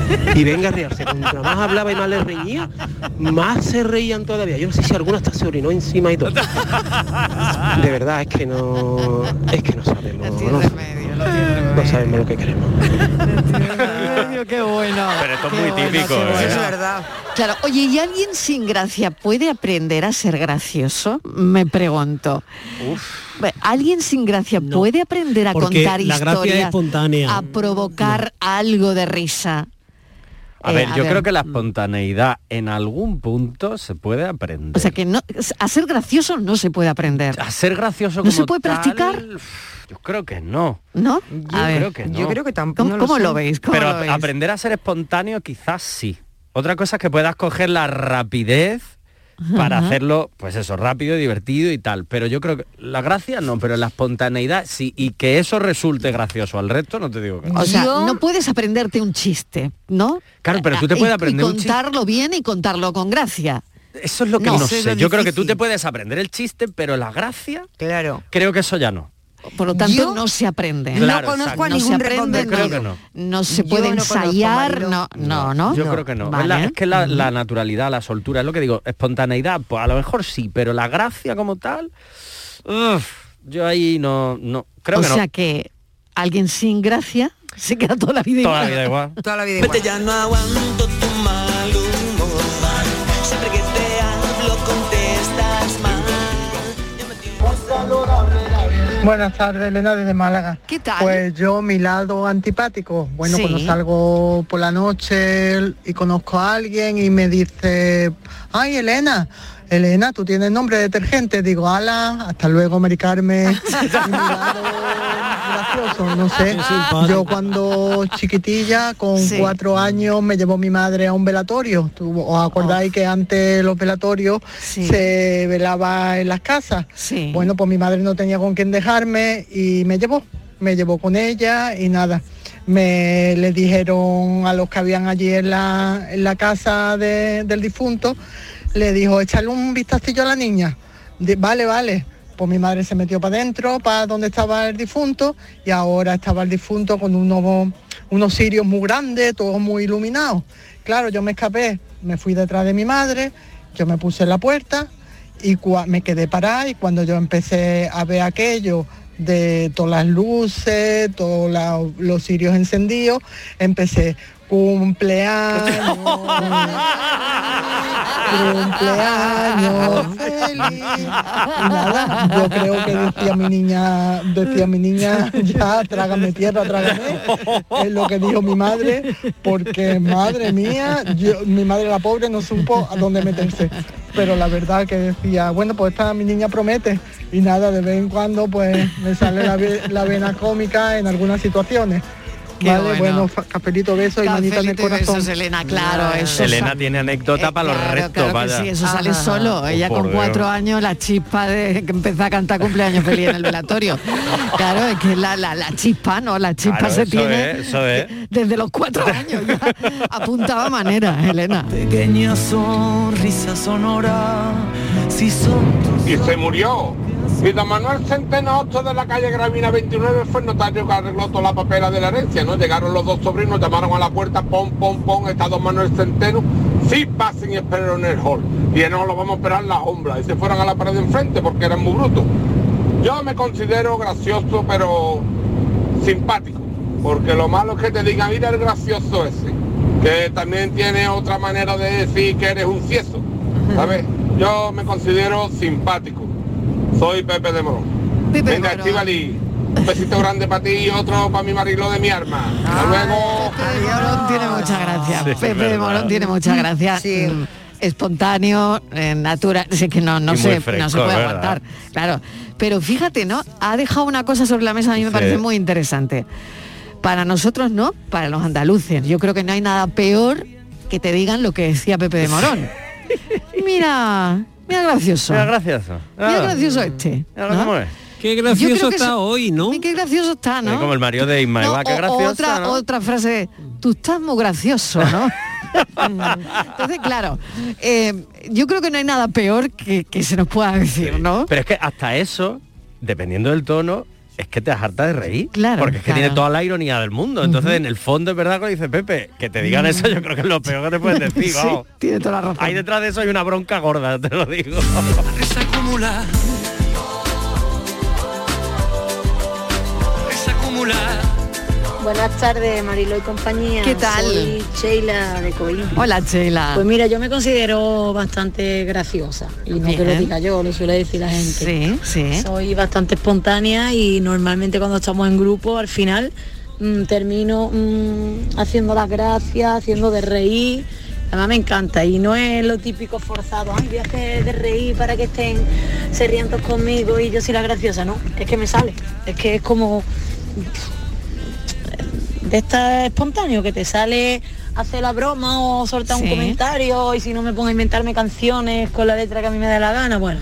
Speaker 25: [laughs] Y venga a reírse. Cuanto más hablaba y más le reñía, más se reían todavía. Yo no sé si alguna hasta se orinó encima y todo. De verdad, es que no. Es que no sabemos. No, no sabemos lo que queremos.
Speaker 3: qué bueno.
Speaker 5: Pero esto es muy
Speaker 3: bueno,
Speaker 5: típico,
Speaker 3: bueno.
Speaker 5: ¿eh?
Speaker 7: Es verdad.
Speaker 3: Claro, oye, ¿y alguien sin gracia puede aprender a ser gracioso? Me pregunto. Bueno, ¿Alguien sin gracia puede aprender a
Speaker 4: porque
Speaker 3: contar
Speaker 4: la gracia
Speaker 3: historias,
Speaker 4: espontánea.
Speaker 3: a provocar algo de risa?
Speaker 5: A
Speaker 3: Eh,
Speaker 5: ver,
Speaker 3: a
Speaker 5: yo
Speaker 3: ver.
Speaker 5: creo que la espontaneidad en algún punto se puede aprender.
Speaker 3: O sea que no, a ser gracioso no se puede aprender.
Speaker 5: A ser gracioso
Speaker 3: ¿No
Speaker 5: como
Speaker 3: se puede
Speaker 5: tal,
Speaker 3: practicar?
Speaker 5: Yo creo que no.
Speaker 3: ¿No?
Speaker 5: Yo
Speaker 3: A ver,
Speaker 5: creo que no.
Speaker 7: Yo creo que tampoco.
Speaker 3: ¿Cómo,
Speaker 7: no
Speaker 3: cómo lo veis? ¿Cómo
Speaker 5: Pero
Speaker 3: lo veis?
Speaker 5: aprender a ser espontáneo quizás sí. Otra cosa es que puedas coger la rapidez para
Speaker 3: Ajá.
Speaker 5: hacerlo, pues eso, rápido, divertido y tal. Pero yo creo que la gracia no, pero la espontaneidad sí. Y que eso resulte gracioso al resto, no te digo que no.
Speaker 3: O sea, no puedes aprenderte un chiste, ¿no?
Speaker 5: Claro, pero tú te
Speaker 3: Y-
Speaker 5: puedes
Speaker 3: y
Speaker 5: aprender un chiste.
Speaker 3: contarlo bien y contarlo con gracia.
Speaker 5: Eso es lo que
Speaker 3: No,
Speaker 5: sé. Yo creo que tú te puedes aprender el chiste, pero la gracia,
Speaker 7: Claro.
Speaker 5: creo que eso ya no.
Speaker 3: Por lo tanto,
Speaker 7: Yo
Speaker 3: no se aprende.
Speaker 5: Claro,
Speaker 7: no conozco a
Speaker 3: no se
Speaker 7: ningún
Speaker 5: Creo
Speaker 3: no,
Speaker 5: que no.
Speaker 3: no se
Speaker 7: Yo
Speaker 3: puede ensayar, no, no, no.
Speaker 5: Yo creo que no. Es,
Speaker 3: Vale.
Speaker 5: la- es que la, la naturalidad, la soltura, es lo que digo, espontaneidad, pues a lo mejor sí, pero la gracia como tal, uf, yo ahí no, no, creo
Speaker 3: o
Speaker 5: que no.
Speaker 3: sea que alguien sin gracia se queda toda la vida
Speaker 5: Toda la
Speaker 3: igual.
Speaker 5: vida igual.
Speaker 7: Toda la vida igual.
Speaker 26: Buenas tardes, Elena desde Málaga.
Speaker 3: ¿Qué tal?
Speaker 26: Pues yo, mi lado antipático. Bueno,
Speaker 3: Sí.
Speaker 26: cuando salgo por la noche y conozco a alguien y me dice, ay, Elena, Elena, tú tienes nombre de detergente. Digo, ala, hasta luego, Mari Carmen. [laughs] Gracioso, no sé. Yo cuando chiquitilla, con
Speaker 3: Sí.
Speaker 26: cuatro años, me llevó mi madre a un velatorio. ¿Tú- ¿Os acordáis que antes los velatorios
Speaker 3: Sí.
Speaker 26: se velaba en las casas?
Speaker 3: Sí.
Speaker 26: Bueno, pues mi madre no tenía con quién dejarme y me llevó, me llevó con ella y nada. Me le dijeron a los que habían allí en la, en la casa de- del difunto, le dijo, échale un vistacillo a la niña. Vale, vale. Pues mi madre se metió para adentro, para donde estaba el difunto, y ahora estaba el difunto con unos, unos cirios muy grandes, todos muy iluminados. Claro, yo me escapé, me fui detrás de mi madre, yo me puse en la puerta, y me quedé parada y cuando yo empecé a ver aquello de todas las luces, todos los cirios encendidos, empecé cumpleaños, cumpleaños feliz. Nada, yo creo que decía mi niña, decía mi niña, ya trágame tierra, trágame, es lo que dijo mi madre, porque madre mía, yo- mi madre la pobre no supo a dónde meterse. Pero la verdad que decía, bueno, pues esta mi niña promete. Y nada, de vez en cuando pues me sale la, la vena cómica en algunas situaciones.
Speaker 3: Qué
Speaker 26: vale,
Speaker 3: bueno.
Speaker 26: bueno, beso y manita en el corazón.
Speaker 3: besos, Elena, claro, eso
Speaker 5: Elena tiene anécdota para los
Speaker 3: Claro,
Speaker 5: restos,
Speaker 3: claro
Speaker 5: vaya.
Speaker 3: sí, eso sale solo. Ella
Speaker 5: por
Speaker 3: con
Speaker 5: Dios.
Speaker 3: cuatro años, la chispa de que empezó a cantar cumpleaños feliz en el velatorio. [laughs] Claro, es que la, la, la chispa, ¿no? La chispa
Speaker 5: Claro,
Speaker 3: se
Speaker 5: eso
Speaker 3: tiene
Speaker 5: es, eso es.
Speaker 3: desde los cuatro años. Ya apuntaba manera, Elena.
Speaker 27: Pequeña sonrisa sonora. Si
Speaker 28: y se murió. Y don Manuel Centeno Otto de la calle Gravina 29 fue el notario que arregló toda la papela de la herencia, ¿no? Llegaron los dos sobrinos, llamaron a la puerta, pom, pom, pom, está don Manuel Centeno, sí pasen y esperen en el hall. Y no lo vamos a esperar en la sombra. Y se fueron a la pared de enfrente porque eran muy brutos. Yo me considero gracioso, pero simpático. Porque lo malo es que te digan, mira el gracioso ese. Que también tiene otra manera de decir que eres un cieso. ¿Sabes? Yo me considero simpático. Soy Pepe de Morón.
Speaker 3: Pepe
Speaker 28: Venga. Estivali, un besito grande para ti y otro para mi marilo de mi arma. Hasta luego.
Speaker 3: Pepe de Morón tiene mucha gracia.
Speaker 28: Sí,
Speaker 3: Pepe de. Morón tiene mucha gracia. Mm, Espontáneo, eh, natural, es que no, no, se, no se puede
Speaker 5: ¿verdad?
Speaker 3: aguantar. Claro. Pero fíjate, ¿no? Ha dejado una cosa sobre la mesa, a mí me
Speaker 5: Sí.
Speaker 3: parece muy interesante. Para nosotros no, para los andaluces. Yo creo que no hay nada peor que te digan lo que decía Pepe de Morón. [laughs] Mira, Mira gracioso.
Speaker 5: Mira gracioso.
Speaker 3: Mira
Speaker 5: Ah.
Speaker 3: gracioso este.
Speaker 5: Mira
Speaker 3: ¿no?
Speaker 5: cómo es.
Speaker 4: Qué gracioso está
Speaker 3: eso-
Speaker 4: hoy, ¿no?
Speaker 3: Y qué gracioso está,
Speaker 5: Es
Speaker 3: ¿no?
Speaker 5: como el marido de Ismael,
Speaker 3: No,
Speaker 5: qué gracioso,
Speaker 3: otra,
Speaker 5: ¿no?
Speaker 3: otra frase, tú estás muy gracioso, ¿no? [laughs] Entonces, claro, eh, yo creo que no hay nada peor que, que se nos pueda decir, ¿no?
Speaker 5: Pero es que hasta eso, dependiendo del tono, es que te harta de reír.
Speaker 3: Claro,
Speaker 5: Porque es que
Speaker 3: claro.
Speaker 5: tiene toda la ironía del mundo. Entonces, en el fondo es verdad que dice Pepe, que te digan eso yo creo que es lo peor que te pueden decir,
Speaker 3: Sí, tiene toda la razón.
Speaker 5: Ahí detrás de eso hay una bronca gorda, te lo digo.
Speaker 27: Se acumula. Se acumula.
Speaker 29: Buenas tardes, Marilo y compañía.
Speaker 3: ¿Qué tal?
Speaker 29: Soy Sheila de Coín.
Speaker 3: Hola, Sheila.
Speaker 29: Pues mira, yo me considero bastante graciosa. Y no que lo
Speaker 3: Bien.
Speaker 29: diga yo, lo suele decir la gente.
Speaker 3: Sí, sí.
Speaker 29: Soy bastante espontánea y normalmente cuando estamos en grupo, al final mm, termino mm, haciendo las gracias, haciendo de reír. Además me encanta y no es lo típico forzado, ay, voy a hacer de reír para que estén se rían todos conmigo y yo soy la graciosa, no, es que me sale, es que es como de esta espontáneo que te sale hacer la broma o soltar
Speaker 3: Sí.
Speaker 29: un comentario y si no me pongo a inventarme canciones con la letra que a mí me da la gana, bueno,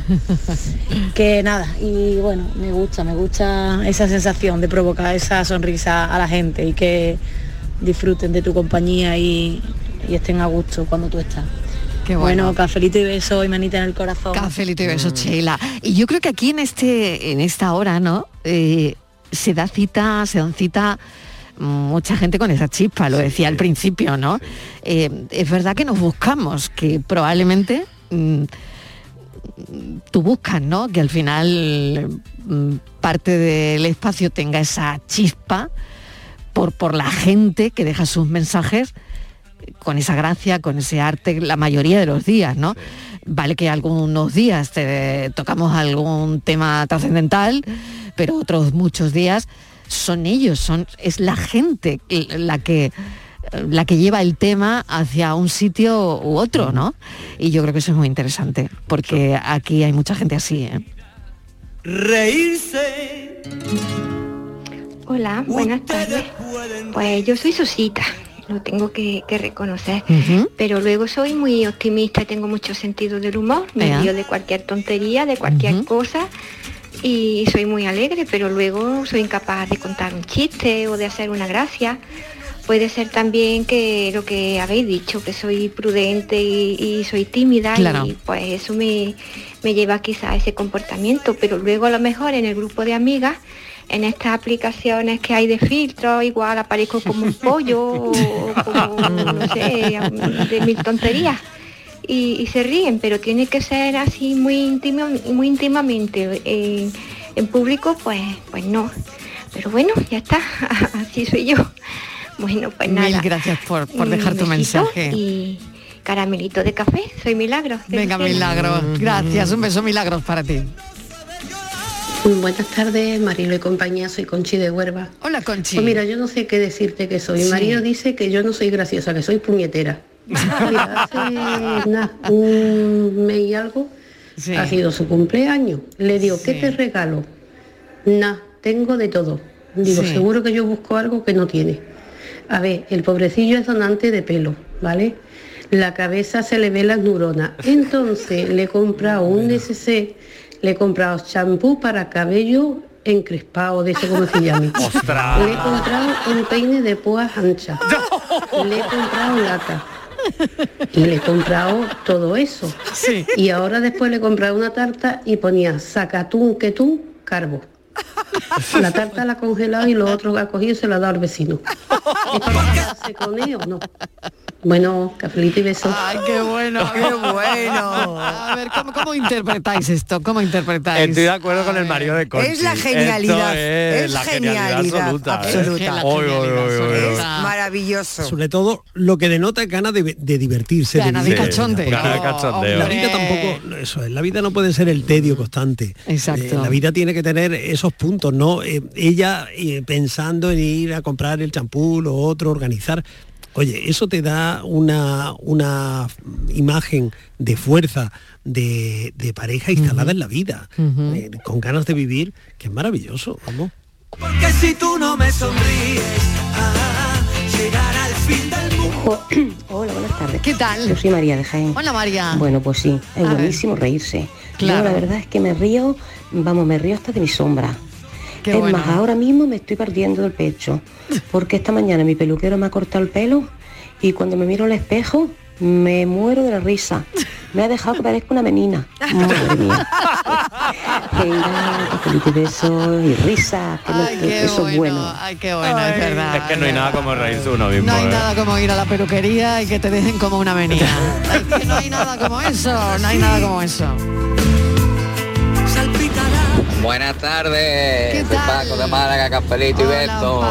Speaker 29: [laughs] que nada, y bueno, me gusta, me gusta esa sensación de provocar esa sonrisa a la gente y que disfruten de tu compañía y, y estén a gusto cuando tú estás.
Speaker 3: Qué bueno.
Speaker 29: bueno, cafelito y beso y manita en el corazón.
Speaker 3: Cafelito y beso, Sheila. Y yo creo que aquí en este, en esta hora, ¿no? Eh, se da cita, se dan cita mm, mucha gente con esa chispa, lo decía al principio, ¿no? Eh, es verdad que nos buscamos, que probablemente mm, tú buscas, ¿no? Que al final mm, parte del espacio tenga esa chispa por, por la gente que deja sus mensajes con esa gracia, con ese arte, la mayoría de los días, ¿no? Vale que algunos días te tocamos algún tema trascendental, pero otros muchos días son ellos, son, es la gente la que la que lleva el tema hacia un sitio u otro, ¿no? Y yo creo que eso es muy interesante, porque aquí hay mucha gente así, ¿eh?
Speaker 27: Reírse.
Speaker 30: Hola, buenas tardes. Pues yo soy Susita, lo tengo que, que reconocer. Pero luego soy muy optimista y tengo mucho sentido del humor. Me río de cualquier tontería, de cualquier cosa. Y soy muy alegre, pero luego soy incapaz de contar un chiste o de hacer una gracia. Puede ser también que lo que habéis dicho, que soy prudente y, y soy tímida
Speaker 3: Claro.
Speaker 30: y pues eso me, me lleva quizá a ese comportamiento, pero luego a lo mejor en el grupo de amigas, en estas aplicaciones que hay de filtro, igual aparezco como un pollo o como, [laughs] no sé, de mil tonterías. Y, y se ríen, pero tiene que ser así muy íntimo, muy íntimamente. En, en público, pues, pues no. Pero bueno, ya está, [laughs] así soy yo. Bueno, pues nada.
Speaker 3: Mil gracias por, por dejar tu mensaje.
Speaker 30: Y caramelito de café, soy Milagro. de
Speaker 3: Venga. Milagros. Gracias, un beso Milagros para ti.
Speaker 31: Buenas tardes, Marilo y compañía, soy Conchi de Huerva.
Speaker 3: Hola, Conchi.
Speaker 31: Pues mira, yo no sé qué decirte que soy.
Speaker 3: Sí.
Speaker 31: Marilo dice que yo no soy graciosa, que soy puñetera. Mira, hace un mes y algo ha sido su cumpleaños. Le digo, ¿qué te regalo? Nah, tengo de todo. Digo,
Speaker 32: Sí.
Speaker 31: seguro que yo busco algo que no tiene. A ver, el pobrecillo es donante de pelo, ¿vale? La cabeza se le ve las neuronas. Entonces le he comprado un neceser, le he comprado champú para cabello encrespado, de eso como se llame. [laughs]
Speaker 5: ¡Ostras!
Speaker 31: Le he comprado un peine de púas anchas. Le he comprado lata. Y le he comprado todo eso. Y ahora después le he comprado una tarta y ponía sacatún, quetún, carbo. La tarta la ha congelado y lo otro ha cogido se la ha dado al vecino. ¿Es [laughs] con él o no? Bueno, cafelito y besos.
Speaker 3: Ay, qué bueno, qué [laughs] bueno. A ver, ¿cómo, cómo interpretáis esto? ¿Cómo interpretáis?
Speaker 5: Estoy de acuerdo con el marido de Conchi.
Speaker 3: Es la genialidad,
Speaker 5: Esto es,
Speaker 3: es
Speaker 5: la genialidad,
Speaker 3: genialidad
Speaker 5: absoluta. ¿eh?
Speaker 3: absoluta.
Speaker 5: Oy, oy, oy, oy, oy.
Speaker 7: Maravilloso.
Speaker 4: Sobre todo lo que denota es ganas de, de divertirse.
Speaker 3: Ganas de
Speaker 4: vivir.
Speaker 3: cachondeo.
Speaker 5: Ganas de cachondeo.
Speaker 4: La vida tampoco, eso es, la vida no puede ser el tedio constante.
Speaker 3: Exacto.
Speaker 4: Eh, la vida tiene que tener esos puntos, ¿no? Eh, ella eh, pensando en ir a comprar el champú, lo otro, organizar. Oye, eso te da una, una imagen de fuerza, de, de pareja instalada en la vida, eh, con ganas de vivir, que es maravilloso, vamos.
Speaker 27: Porque si tú no me sonríes, ah, llegará el fin del mundo. [clears throat]
Speaker 32: Hola, buenas tardes.
Speaker 3: ¿Qué tal?
Speaker 32: Yo soy María de Jaén.
Speaker 3: Hola María.
Speaker 32: Bueno, pues sí, es
Speaker 3: A ver.
Speaker 32: buenísimo reírse.
Speaker 3: Claro.
Speaker 32: Yo la verdad es que me río, vamos, me río hasta de mi sombra.
Speaker 3: Qué
Speaker 32: es
Speaker 3: bueno.
Speaker 32: más, ahora mismo me estoy partiendo del pecho, porque esta mañana mi peluquero me ha cortado el pelo y cuando me miro al espejo me muero de la risa. [laughs] Me ha dejado que parezca una menina. Madre mía. [laughs] Venga, y besos y risa, que no-
Speaker 3: Ay, qué
Speaker 32: eso es
Speaker 3: bueno,
Speaker 32: bueno.
Speaker 3: ay, qué bueno, es verdad.
Speaker 5: Es que no hay nada como reírse uno mismo.
Speaker 3: No hay
Speaker 5: ¿eh?
Speaker 3: nada como ir a la peluquería y que te dejen como una menina. [laughs] Es que no hay nada como eso, no hay nada como eso.
Speaker 33: Buenas tardes,
Speaker 3: ¿Qué tal?
Speaker 33: Paco de Málaga, Cafelito y Beto.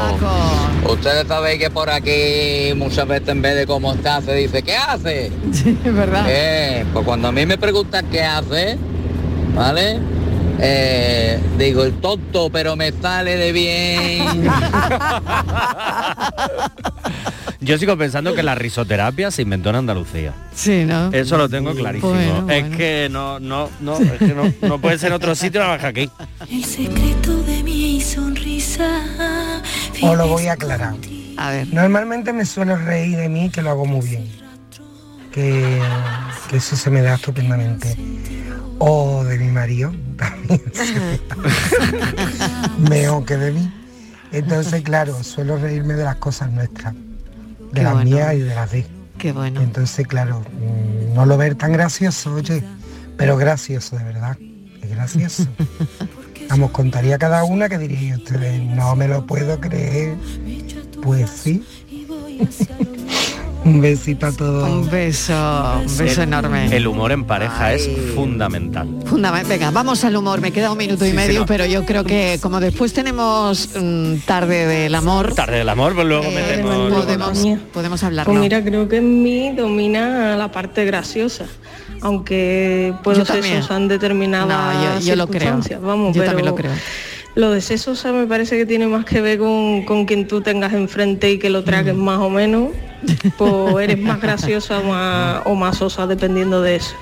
Speaker 33: Ustedes saben que por aquí muchas veces en vez de cómo está se dice ¿qué hace? [laughs]
Speaker 3: es verdad.
Speaker 33: Eh, pues cuando a mí me preguntan qué hace, ¿vale? Eh, digo el tonto, pero me sale de bien. [laughs]
Speaker 5: Yo sigo pensando que la risoterapia se inventó en Andalucía.
Speaker 3: Sí, ¿no?
Speaker 5: Eso lo tengo clarísimo.
Speaker 3: Bueno,
Speaker 5: es
Speaker 3: bueno.
Speaker 5: que no, no, no, es que no, no puede ser en otro sitio más que aquí.
Speaker 6: El secreto de mi sonrisa.
Speaker 34: Os lo voy a aclarar.
Speaker 3: A ver.
Speaker 34: Normalmente me suelo reír de mí, que lo hago muy bien. Que, que eso se me da estupendamente. O de mi marido, [laughs] también mejor que de mí. Entonces, claro, suelo reírme de las cosas nuestras, de
Speaker 3: Qué
Speaker 34: las
Speaker 3: bueno.
Speaker 34: mías y de las de.
Speaker 3: Qué bueno.
Speaker 34: Entonces, claro, mm, no lo ver tan gracioso, oye, pero gracioso, de verdad. Es gracioso. [laughs] Vamos, contaría cada una que diría ustedes, no me lo puedo creer. Pues sí. [laughs] Un besito a todos.
Speaker 3: Un beso, un beso
Speaker 5: El-
Speaker 3: enorme.
Speaker 5: El humor en pareja es fundamental.
Speaker 3: Fundament- Venga, vamos al humor. Me queda un minuto y
Speaker 5: Sí, sí,
Speaker 3: medio,
Speaker 5: no.
Speaker 3: pero yo creo que como después tenemos mm, tarde del amor,
Speaker 5: Tarde del amor, pues luego
Speaker 3: eh,
Speaker 5: metemos...
Speaker 3: podemos, podemos hablarlo.
Speaker 35: Pues mira, creo que en mí domina la parte graciosa, aunque puedo ser en determinadas
Speaker 3: No, yo- yo lo creo.
Speaker 35: circunstancias, Vamos,
Speaker 3: Yo
Speaker 35: pero
Speaker 3: también lo creo.
Speaker 35: Lo de ser sosa me parece que tiene más que ver con, con quien tú tengas enfrente y que lo tragues
Speaker 3: Mm.
Speaker 35: más o menos, pues eres más graciosa o más, sosa dependiendo de eso.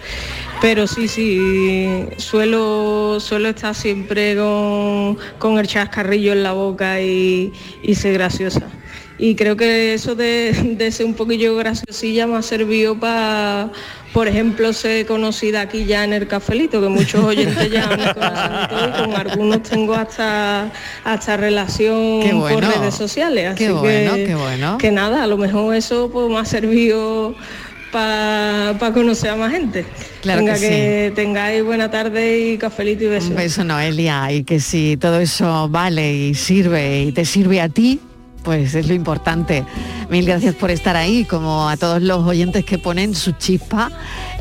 Speaker 35: Pero sí, sí, suelo, suelo estar siempre con, con el chascarrillo en la boca y, y ser graciosa. Y creo que eso de, de ser un poquillo graciosilla me ha servido para, por ejemplo, ser conocida aquí ya en el cafelito, que muchos oyentes ya me conocen todo, y con algunos tengo hasta, hasta relación
Speaker 3: bueno.
Speaker 35: por redes sociales. Así
Speaker 3: Qué bueno,
Speaker 35: que,
Speaker 3: qué bueno.
Speaker 35: que nada, a lo mejor eso pues, me ha servido para conocer a más gente.
Speaker 3: Claro
Speaker 35: Venga,
Speaker 3: que
Speaker 35: que tengáis buena tarde y cafelito y besos.
Speaker 3: Un beso, Noelia, y que si todo eso vale y sirve y te sirve a ti, pues es lo importante. Mil gracias por estar ahí, como a todos los oyentes que ponen su chispa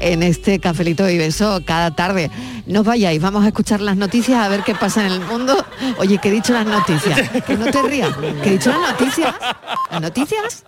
Speaker 3: en este cafelito y beso cada tarde. No vayáis, vamos a escuchar las noticias a ver qué pasa en el mundo. Oye, que he dicho las noticias, que no te rías, que he dicho las noticias. ¿Las noticias?